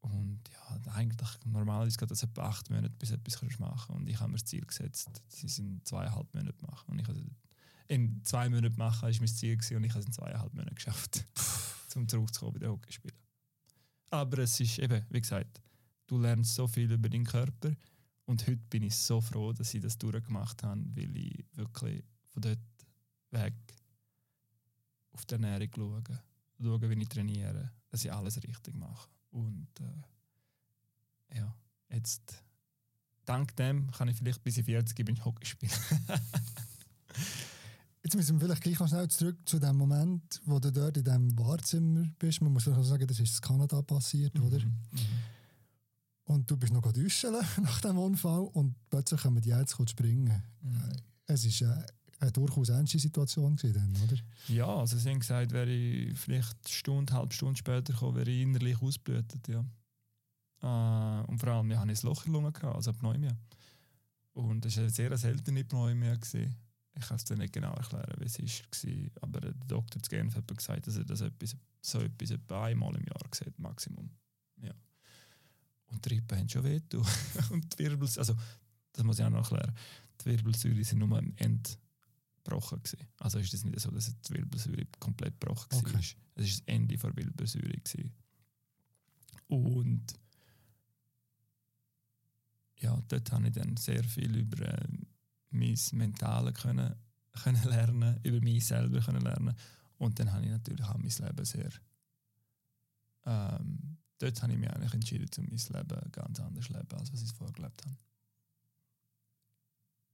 Und ja, eigentlich normal ist es etwa acht Monate, bis etwas machen kannst. Und ich habe mir das Ziel gesetzt, sie sind zweieinhalb Monate machen. Und ich habe in zwei Monaten machen, war mein Ziel gewesen, und ich habe es in zweieinhalb Monaten geschafft, [laughs] um zurückzukommen bei den Hockey spielen. Aber es ist eben, wie gesagt, du lernst so viel über deinen Körper. Und heute bin ich so froh, dass ich das durchgemacht habe, weil ich wirklich von dort weg auf die Ernährung schaue, schaue, wie ich trainiere, dass ich alles richtig mache. Und äh, ja, jetzt dank dem kann ich vielleicht bis ich 40 bin Hockey spielen. [laughs] Jetzt müssen wir vielleicht gleich noch schnell zurück zu dem Moment, wo du dort in diesem Wahrzimmer bist. Man muss vielleicht sagen, das ist in Kanada passiert, mhm. oder? Mhm. Und du bist noch duschen [laughs] nach dem Unfall und plötzlich kommen die jetzt springen. Mhm. Es ist äh, eine durchaus ernste Situation gewesen, oder? Ja, also sie haben gesagt, wäre ich vielleicht eine Stunde, eine halbe Stunde später gekommen, wäre ich innerlich ausblühtet, ja. Äh, und vor allem, ich hatte ein Loch in der Lunge, gehabt, also Pneumia. Und das war eine sehr seltene Pneumia. Gewesen. Ich kann es dir nicht genau erklären, wie es war, aber der Doktor zu Genf hat gesagt, dass er das etwas, so etwas etwa einmal im Jahr sieht, Maximum. Und die Rippen haben schon weh [laughs] und die Wirbelsäule, also das muss ich auch noch erklären, die Wirbelsäule sind nur am Ende gebrochen. Gewesen. Also ist es nicht so, dass die Wirbelsäule komplett gebrochen okay. war. Es war das Ende der Wirbelsäule. Gewesen. Und ja, dort habe ich dann sehr viel über äh, mein Mentale können, [laughs] können lernen, über mich selber können lernen. Und dann habe ich natürlich auch mein Leben sehr. Ähm, dort habe ich mich eigentlich entschieden, um mein Leben ganz anders zu leben, als was ich vorher gelebt habe.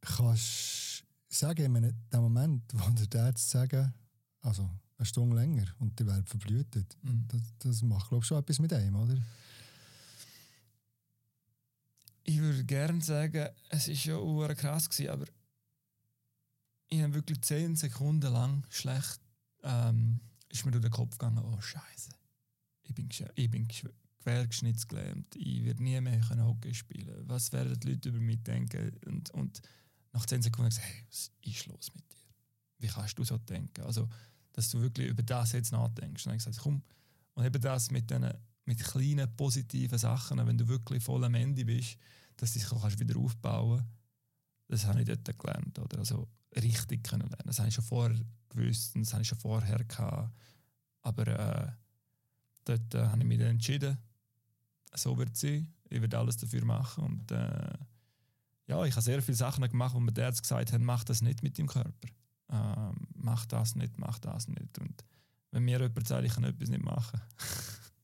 Kannst sagen, in dem Moment, wo der Arzt sagen, also eine Stunde länger und die werden verblühtet, mhm. das, das macht, glaube ich, schon etwas mit einem, oder? Ich würde gerne sagen, es war schon krass, gewesen, aber ich habe wirklich zehn Sekunden lang schlecht, ähm, ist mir durch den Kopf gegangen, oh Scheiße, ich bin, ich bin quergeschnittsgelähmt, ich werde nie mehr können Hockey spielen. Was werden die Leute über mich denken? Und, und nach zehn Sekunden gesagt, hey, was ist los mit dir? Wie kannst du so denken? Also, dass du wirklich über das jetzt nachdenkst. Und dann gesagt, komm, und eben das mit, den, mit kleinen positiven Sachen, wenn du wirklich voll am Ende bist, dass du dich kannst wieder aufbauen kannst, das habe ich dort gelernt. Oder? Also richtig können lernen. Das habe ich schon vorher gewusst und das habe ich schon vorher gehabt. Aber äh, dort äh, habe ich mich dann entschieden, so wird es sein. Ich werde alles dafür machen. Und äh, ja, ich habe sehr viele Sachen gemacht, wo mir der Arzt gesagt hat, mach das nicht mit dem Körper. Ähm, mach das nicht, mach das nicht. Und wenn mir jemand sagt, ich kann etwas nicht machen,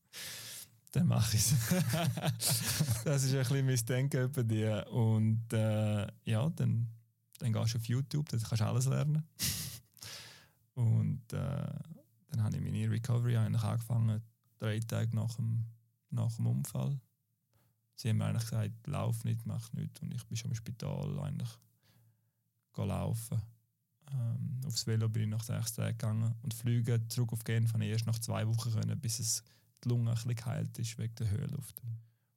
[laughs] dann mache ich es. [laughs] das ist ein bisschen mein Denken über die. Und äh, ja, dann, dann gehst du auf YouTube, dann kannst du alles lernen. [laughs] Und äh, dann habe ich meine Recovery eigentlich angefangen, drei Tage nach dem, nach dem Unfall. Sie haben mir eigentlich gesagt, lauf nicht, mach nichts. Und ich bin schon im Spital eigentlich laufen. Ähm, aufs Velo bin ich nach sechs Tagen gegangen und fliegen zurück auf Genf habe ich erst nach zwei Wochen können, bis es die Lunge ein bisschen geheilt ist wegen der Höhenluft.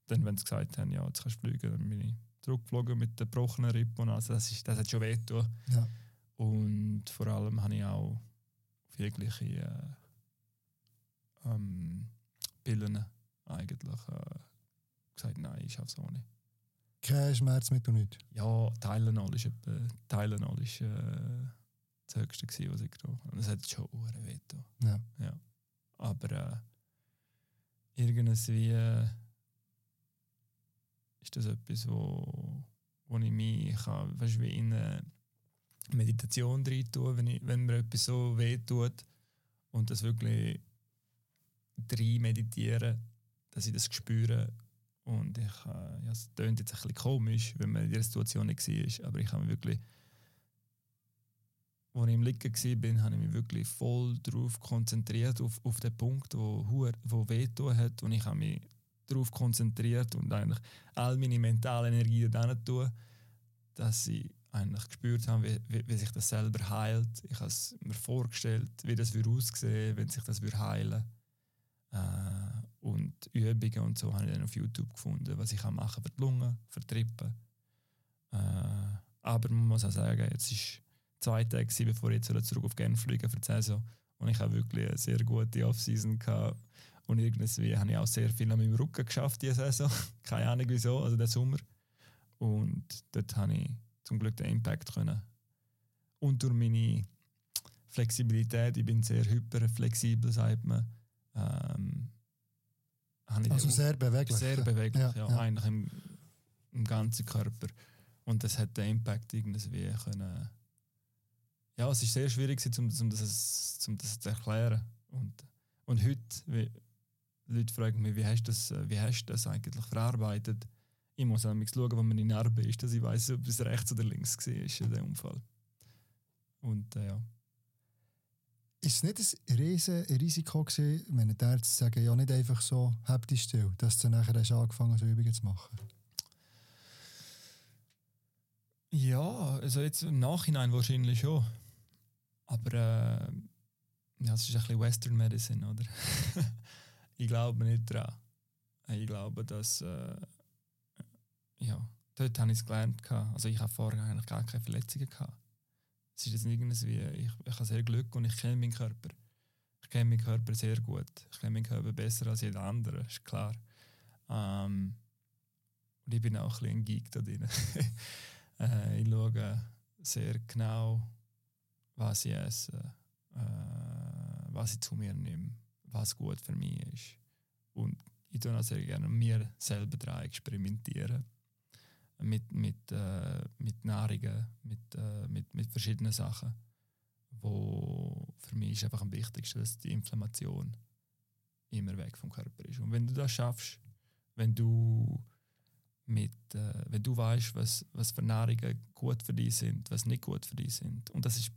Dann, wenn sie gesagt haben, ja, jetzt kannst du fliegen, dann bin ich zurückgeflogen mit den gebrochenen Rippen. Also das, ist, das hat schon wehgetan. Ja. Und vor allem habe ich auch auf jegliche äh, ähm, Pillen eigentlich äh, gesagt, nein, ich schaffe es auch nicht. Kein Schmerzmittel nicht? Ja, Tylenol ist, etwa, Tylenol ist äh, das Höchste, gewesen, was ich getrunken habe. Und es hat schon weh ja. ja. Aber äh, irgendwie äh, ist das etwas, wo, wo ich mich kann, weißt, wie in eine Meditation rein tue, wenn, ich, wenn mir etwas so weh tut und das wirklich rein meditieren, dass ich das spüre und ich, äh, ja, es klingt jetzt ein bisschen komisch, wenn man in dieser Situation nicht war, aber ich habe mich wirklich, als ich im Liegen war, habe ich mich wirklich voll darauf konzentriert, auf, auf den Punkt, wo, wo wehgetan hat und ich habe mich darauf konzentriert und eigentlich all meine mentale Energie daran tun, dass ich eigentlich gespürt habe, wie, wie, wie, sich das selber heilt. Ich habe es mir vorgestellt, wie das aussehen wenn sich das heilen würde. Äh, und Übungen und so habe ich dann auf YouTube gefunden, was ich machen kann für die Lunge, für die Rippen. Äh, aber man muss auch sagen, jetzt ist zwei Tage, bevor ich jetzt zurück auf Genf fliege für die Saison. Und ich habe wirklich eine sehr gute Offseason. Und irgendwie habe ich auch sehr viel an meinem Rücken geschafft diese Saison. [laughs] Keine Ahnung wieso, also den Sommer. Und dort habe ich zum Glück den Impact können. Und durch meine Flexibilität, ich bin sehr hyperflexibel, sagt man, ähm, also sehr beweglich. Sehr beweglich, ja, ja, ja. eigentlich im, im, ganzen Körper. Und das hat den Impact irgendwie können. Ja, es ist sehr schwierig, um, um, das, um das zu erklären. Und, und heute, wie, Leute fragen mich, wie hast du das, wie hast das eigentlich verarbeitet? Ich muss auch schauen, wo meine Narbe ist, dass ich weiß, ob es rechts oder links war, in dem Unfall. Und äh, ja. Ist es nicht ein riesen Risiko gewesen, wenn die Ärzte sagen, ja nicht einfach so, habt dich still, dass du nachher hast angefangen so Übungen zu machen? Ja, also jetzt im Nachhinein wahrscheinlich schon. Aber äh, ja, es ist ein bisschen Western Medicine, oder? [laughs] ich glaube nicht daran. Ich glaube, dass äh, ja, dort habe ich es gelernt. Also ich habe vorher eigentlich gar keine Verletzungen gehabt. Es ist jetzt irgendwie, ich, ich habe sehr Glück und ich kenne meinen Körper. Ich kenne meinen Körper sehr gut. Ich kenne meinen Körper besser als jeder andere, ist klar. Ähm, und ich bin auch ein bisschen ein Geek da drin. [laughs] äh, ich schaue sehr genau, was ich esse, äh, was ich zu mir nehme, was gut für mich ist. Und ich tue auch sehr gerne mir selber daran experimentieren mit, mit, äh, mit Nahrungen, mit, äh, mit, mit verschiedenen Sachen. Wo für mich ist einfach am wichtigsten, dass die Inflammation immer weg vom Körper ist. Und wenn du das schaffst, wenn du mit, äh, wenn du weißt, was, was für Nahrungen gut für dich sind, was nicht gut für dich sind, und das ist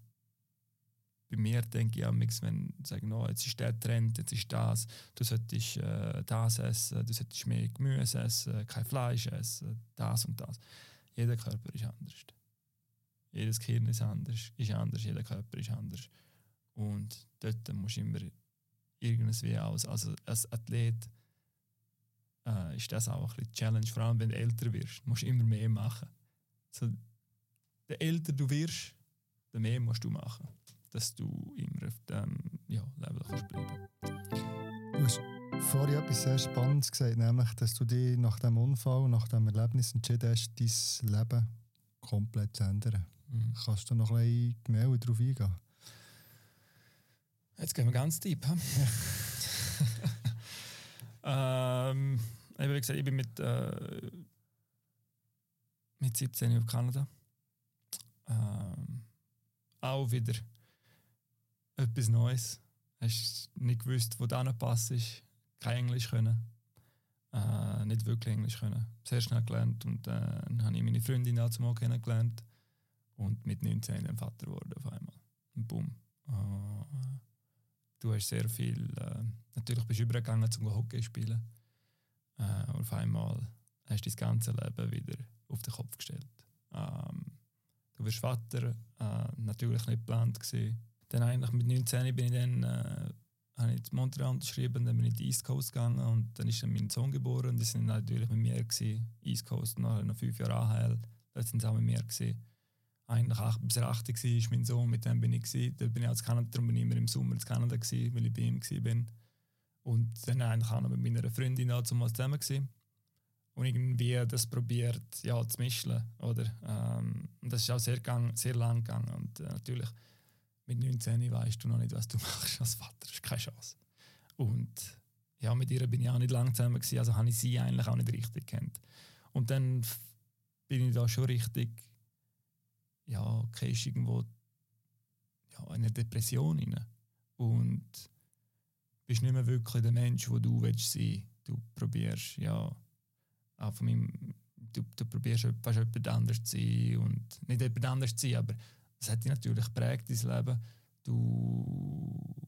bei mir denke ich auch, wenn sie sagen, no, jetzt ist der Trend, jetzt ist das, du solltest äh, das essen, du solltest mehr Gemüse essen, kein Fleisch essen, das und das. Jeder Körper ist anders. Jedes Gehirn ist anders, ist anders, jeder Körper ist anders. Und dort musst du immer irgendwie aus. Also als Athlet äh, ist das auch ein bisschen Challenge, vor allem wenn du älter wirst. musst Du immer mehr machen. So, je älter du wirst, desto mehr musst du machen, dass du immer auf dem ja, Level kannst bleiben Du hast vorhin etwas sehr Spannendes gesagt, nämlich, dass du dich nach dem Unfall, nach dem Erlebnis entschieden hast, dein Leben komplett zu ändern. Mhm. Kannst du noch ein bisschen genauer darauf eingehen? Jetzt gehen wir ganz deep. [laughs] ähm, wie gesagt, ich bin mit, äh, mit 17 auf Kanada. Ähm, auch wieder etwas Neues. Hast nicht gewusst, wo da passt. Kein Englisch können. Äh, nicht wirklich Englisch können. Sehr schnell gelernt und äh, dann habe ich meine Freundin dazu mal kennengelernt und mit 19 ein Vater geworden auf einmal. Und boom. Äh, du hast sehr viel, äh, natürlich bist du übergegangen zum Hockey spielen äh, und auf einmal hast du das ganze Leben wieder auf den Kopf gestellt. Ähm, du wirst Vater, äh, natürlich nicht geplant gewesen. Dann eigentlich mit 19 bin ich dann äh, habe ich in Montreal unterschrieben, dann bin ich in die East Coast gegangen und dann ist dann mein Sohn geboren die sind natürlich mit mir gewesen. East Coast, nachher noch fünf Jahre AHL, da sind sie auch mit mir gewesen. Eigentlich acht, bis er 8 war, ist mein Sohn, mit dem bin ich gewesen. Da bin ich als Kanada, darum bin ich immer im Sommer in Kanada gewesen, weil ich bei ihm war. Und dann eigentlich auch noch mit meiner Freundin zusammen gewesen. Und irgendwie das probiert ja, zu mischen, oder? Ähm, das ist auch sehr, gang, sehr lang gegangen. Und äh, natürlich mit 19 weißt du noch nicht, was du [laughs] machst als Vater. Das ist keine Chance. Und ja, mit ihr bin ich auch nicht lang zusammen gewesen, also habe ich sie eigentlich auch nicht richtig kennt. Und dann bin ich da schon richtig, ja, gehst irgendwo ja, in eine Depression rein. Und bist nicht mehr wirklich der Mensch, wo du willst sein. Du probierst, ja, auch von meinem, du, du probierst fast jemand anders zu sein und nicht jemand anders zu sein, aber das hat dich natürlich geprägt, dein Leben. Du,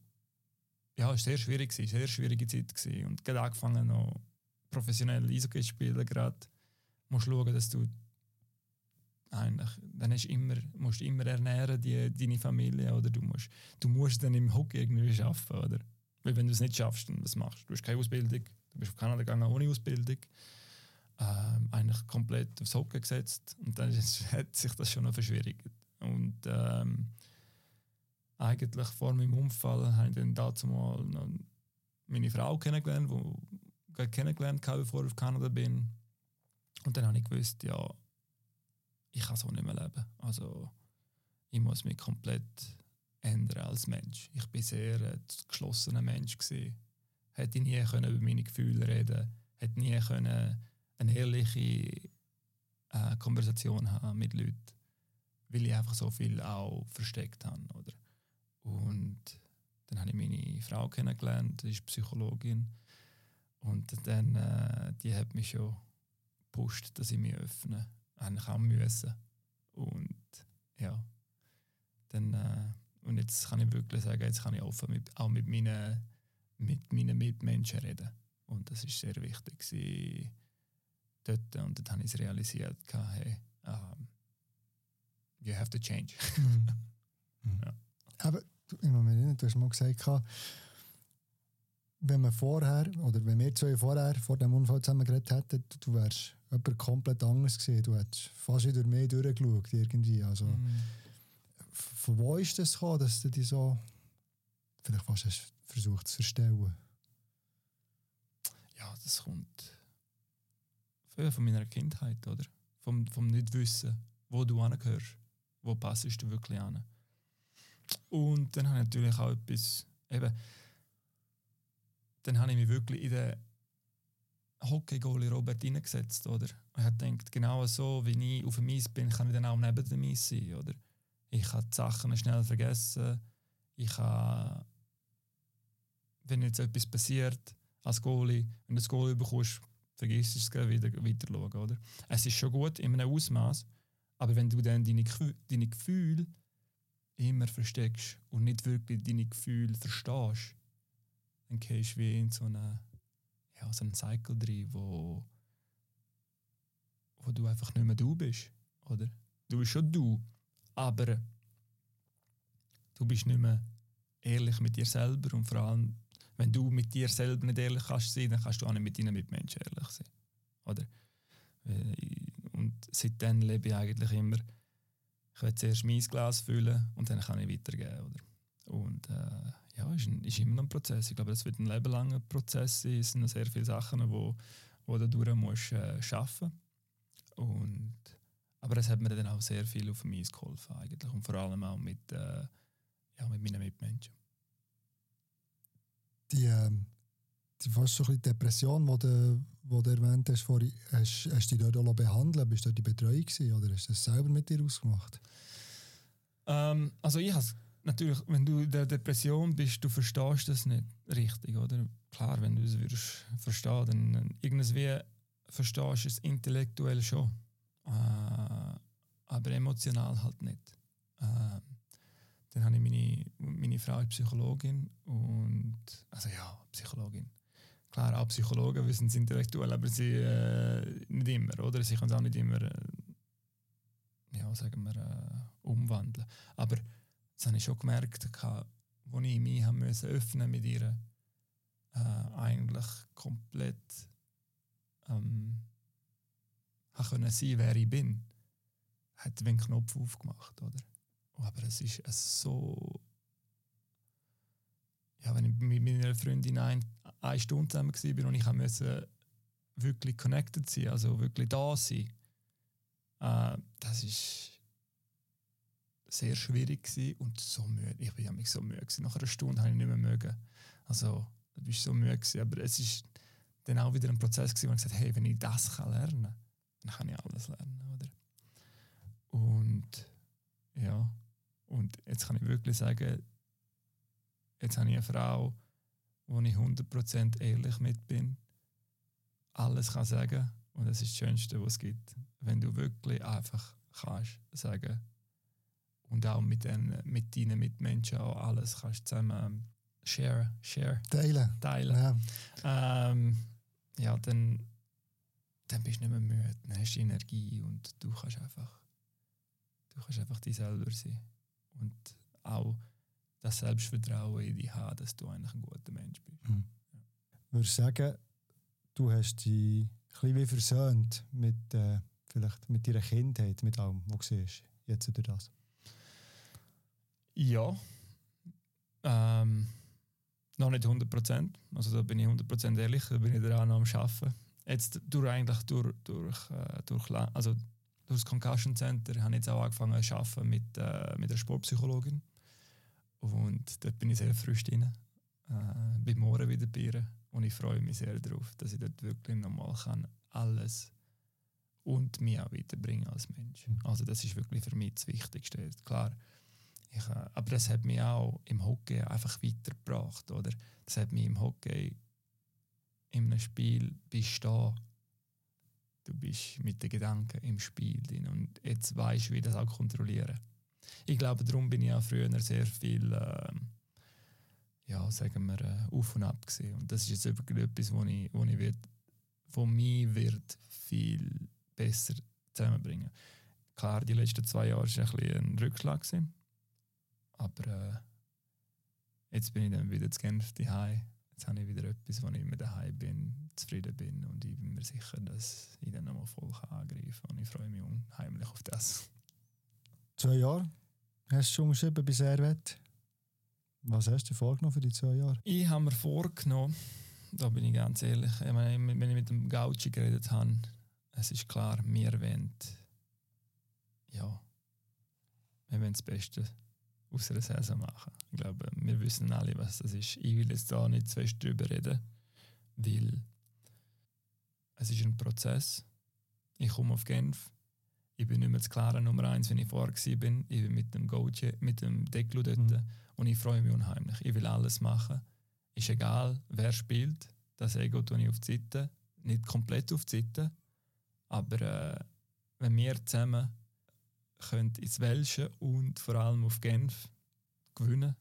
ja, es war sehr schwierig, gewesen, sehr schwierige Zeit gewesen. und gerade angefangen noch professionell Eishockey zu spielen, gerade musst du schauen, dass du eigentlich, dann hast immer, musst du immer ernähren, die, deine Familie, oder du musst, du musst dann im Hockey irgendwie arbeiten, oder? Weil wenn du es nicht schaffst, dann was machst du? Du hast keine Ausbildung, du bist auf Kanada gegangen ohne Ausbildung, ähm, eigentlich komplett aufs Hockey gesetzt und dann [laughs] hat sich das schon noch verschwierigt. Und ähm, eigentlich vor meinem Unfall habe ich dann dazu mal meine Frau kennengelernt, die ich kennengelernt habe, bevor ich auf Kanada bin. Und dann habe ich gewusst, ja, ich kann so nicht mehr leben. Also ich muss mich komplett ändern als Mensch. Ich bin sehr ein geschlossener Mensch gewesen. Hätte nie können über meine Gefühle reden, hätte nie können eine ehrliche äh, Konversation haben mit Leuten weil ich einfach so viel auch versteckt habe. Oder? Und dann habe ich meine Frau kennengelernt, die ist Psychologin. Und dann, äh, die hat mich schon gepusht, dass ich mich öffne. Eigentlich auch müssen. Und ja, dann, äh, und jetzt kann ich wirklich sagen, jetzt kann ich offen mit, auch mit meinen, mit meinen Mitmenschen reden. Und das ist sehr wichtig dort. Und dann habe ich es realisiert, hey, ähm, you have to change. Mhm. [laughs] mhm. ja. Aber im Moment, du hast mal gesagt, wenn man vorher, oder wenn wir zwei vorher vor dem Unfall zusammen geredet hätten, du wärst jemand komplett anders gesehen. Du hättest fast wieder mehr durchgeschaut irgendwie. Also, mm. Von wo ist das gekommen, dass du dich so vielleicht fast hast versucht zu verstellen? Ja, das kommt von meiner Kindheit, oder? Vom, vom Nichtwissen, wo du angehörst wo passest du wirklich an. Und dann habe ich natürlich auch etwas, eben, dann habe ich mich wirklich in den Hockey-Goalie Robert hineingesetzt, oder? Und habe gedacht, genau so wie ich auf dem Eis bin, kann ich dann auch neben dem Eis sein, oder? Ich kann die Sachen schnell vergessen, ich kann, wenn jetzt etwas passiert, als Goalie, wenn du das Goalie bekommst, vergisst du es wieder weiter schauen, oder? Es ist schon gut in einem Ausmaß, aber wenn du dann deine, deine Gefühle immer versteckst und nicht wirklich deine Gefühle verstehst, dann gehst du wie in so einen, ja, so einen Cycle drin, wo, wo du einfach nicht mehr du bist. Oder? Du bist schon du, aber du bist nicht mehr ehrlich mit dir selber und vor allem, wenn du mit dir selber nicht ehrlich kannst sein, dann kannst du auch nicht mit deinen Mitmenschen ehrlich sein. Oder? Und seitdem lebe ich eigentlich immer, ich will zuerst mein Glas füllen und dann kann ich weitergeben. Oder? Und äh, ja, ist, ist immer noch ein Prozess. Ich glaube, es wird ein lebenlanger Prozess sein. Es sind noch sehr viele Sachen, wo, wo du durch musst äh, schaffen. Und aber es hat mir dann auch sehr viel auf mich geholfen eigentlich und vor allem auch mit, äh, ja, mit meinen Mitmenschen. Die, ähm, fast so ein Depression, die du, wo du erwähnt hast, vorhin, hast, hast du dich dort auch behandelt? Bist du dort die Betreuung gewesen, oder hast du das selber mit dir ausgemacht? Ähm, also ich habe natürlich, wenn du in der Depression bist, du verstehst das nicht richtig, oder? Klar, wenn du es würdest verstehen, dann irgendwie verstehst du es intellektuell schon, äh, aber emotional halt nicht. Äh, dann habe ich meine, meine Frau ist Psychologin und also ja, Psychologin. Klar, auch Psychologen wissen es intellektuell, aber sie äh, nicht immer, oder? Sie können es auch nicht immer, äh, ja, sagen wir, äh, umwandeln. Aber das habe ich schon gemerkt, als ich mich haben müssen öffnen mit ihr, äh, eigentlich komplett ähm, können sein, wer ich bin, hat den Knopf aufgemacht, oder? Aber es ist so. Ja, wenn ich mit meiner Freundin ein, eine Stunde zusammen war und ich musste wirklich connected sein, also wirklich da sein, äh, das ist sehr schwierig und so müde. Ich war mich so müde. Gewesen. Nach einer Stunde habe ich nicht mehr mögen. Also, du bist so müde gewesen. Aber es ist dann auch wieder ein Prozess gewesen, wo ich gesagt habe, hey, wenn ich das kann lernen, dann kann ich alles lernen, oder? Und ja, und jetzt kann ich wirklich sagen, jetzt habe ich eine Frau, wo ich 100% ehrlich mit bin, alles kann sagen und das ist das Schönste, was es gibt. Wenn du wirklich einfach kannst sagen, und auch mit, den, mit deinen Mitmenschen auch alles kannst zusammen share, share, teilen. teilen. Ja, ähm, ja dann, dann bist du nicht mehr müde, dann hast du Energie und du kannst einfach, du kannst einfach dich selber sein. Und auch das Selbstvertrauen in dich haben, dass du eigentlich ein guter Mensch bist. Mhm. Ja. Würdest sagen, du hast dich ein bisschen wie versöhnt mit, äh, vielleicht mit deiner Kindheit, mit allem, was du siehst, jetzt durch das? Ja. Ähm, noch nicht 100 Prozent. Also da bin ich 100 Prozent ehrlich, da bin ich daran am Arbeiten. Jetzt durch eigentlich durch, durch, äh, durch, also durch das Concussion Center habe ich jetzt auch angefangen zu arbeiten mit, äh, mit einer Sportpsychologin. Und dort bin ich sehr frisch drin. Äh, bin morgen wieder bei ihr. Und ich freue mich sehr darauf, dass ich dort wirklich nochmal kann alles und mich auch weiterbringen als Mensch. Mhm. Also das ist wirklich für mich das Wichtigste. Klar, ich, äh, aber das hat mich auch im Hockey einfach weitergebracht. Oder? Das hat mich im Hockey in einem Spiel bist da. Du bist mit den Gedanken im Spiel drin und jetzt weißt du, wie das auch kontrollieren. Ich glaube, darum bin ich auch früher sehr viel, äh, ja, sagen wir, äh, auf und ab gesehen. Und das ist jetzt etwas, wo ich, wo ich wird, von mir wird viel besser zusammenbringen. Klar, die letzten zwei Jahre war ein, bisschen ein Rückschlag. Gewesen. Aber äh, jetzt bin ich dann wieder zu Genf daheim. Jetzt habe ich wieder etwas, wo ich immer daheim bin, zufrieden bin und ich bin mir sicher, dass ich dann nochmal voll angreifen kann. Und ich freue mich unheimlich auf das. Zwei Jahre hast du schon geschrieben bei Servet. Was hast du vorgenommen für die zwei Jahre? Ich habe mir vorgenommen, da bin ich ganz ehrlich, ich meine, wenn ich mit dem Gauchi geredet habe, es ist klar, wir wollen, ja, wir wollen das Beste aus einer Saison machen. Ich glaube, wir wissen alle, was das ist. Ich will jetzt da nicht zu fest drüber reden, weil es ist ein Prozess. Ich komme auf Genf. Ich bin nicht mehr das klare Nummer eins, wenn ich vorher war. Ich bin mit dem Goji, mit dem Declo dort mhm. und ich freue mich unheimlich. Ich will alles machen. Ist egal, wer spielt. Das Ego tue ich auf die Seite. Nicht komplett auf die Seite, aber äh, wenn wir zusammen können ins Welsche und vor allem auf Genf gewinnen,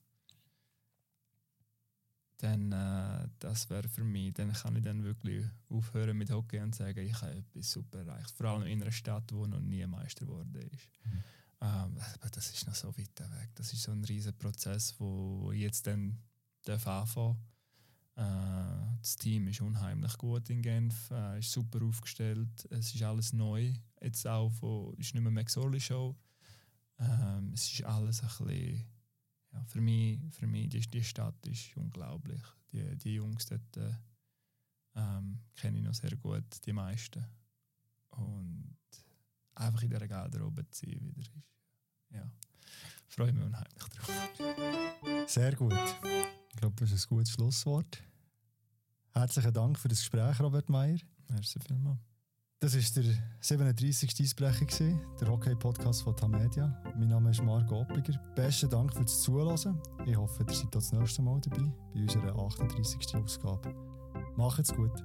dann äh, das wäre für mich, dann kann ich dann wirklich aufhören mit Hockey und sagen, ich habe etwas super erreicht. Vor allem in einer Stadt, wo noch nie Meister geworden ist. Mhm. Ähm, aber das ist noch so weit weg. Das ist so ein riesiger Prozess, wo ich jetzt dann anfangen äh, Das Team ist unheimlich gut in Genf, äh, ist super aufgestellt. Es ist alles neu. Jetzt auch von, ist nicht mehr McSorley Show. Ähm, es ist alles ein bisschen, ja, für mich, für mich die, die Stadt ist unglaublich. Die, die Jungs dort äh, ähm, kenne ich noch sehr gut, die meisten. Und einfach in dieser Garderobe zu sein wieder ist, ja, freue mich unheimlich drauf. Sehr gut. Ich glaube, das ist ein gutes Schlusswort. Herzlichen Dank für das Gespräch, Robert Meyer. Merci vielmals. Das war der 37. Eisbrecher, der Hockey-Podcast von Tamedia. Mein Name ist Marco Oppliger. Besten Dank fürs Zuhören. Ich hoffe, ihr seid das nächste Mal dabei bei unserer 38. Ausgabe. Macht's gut.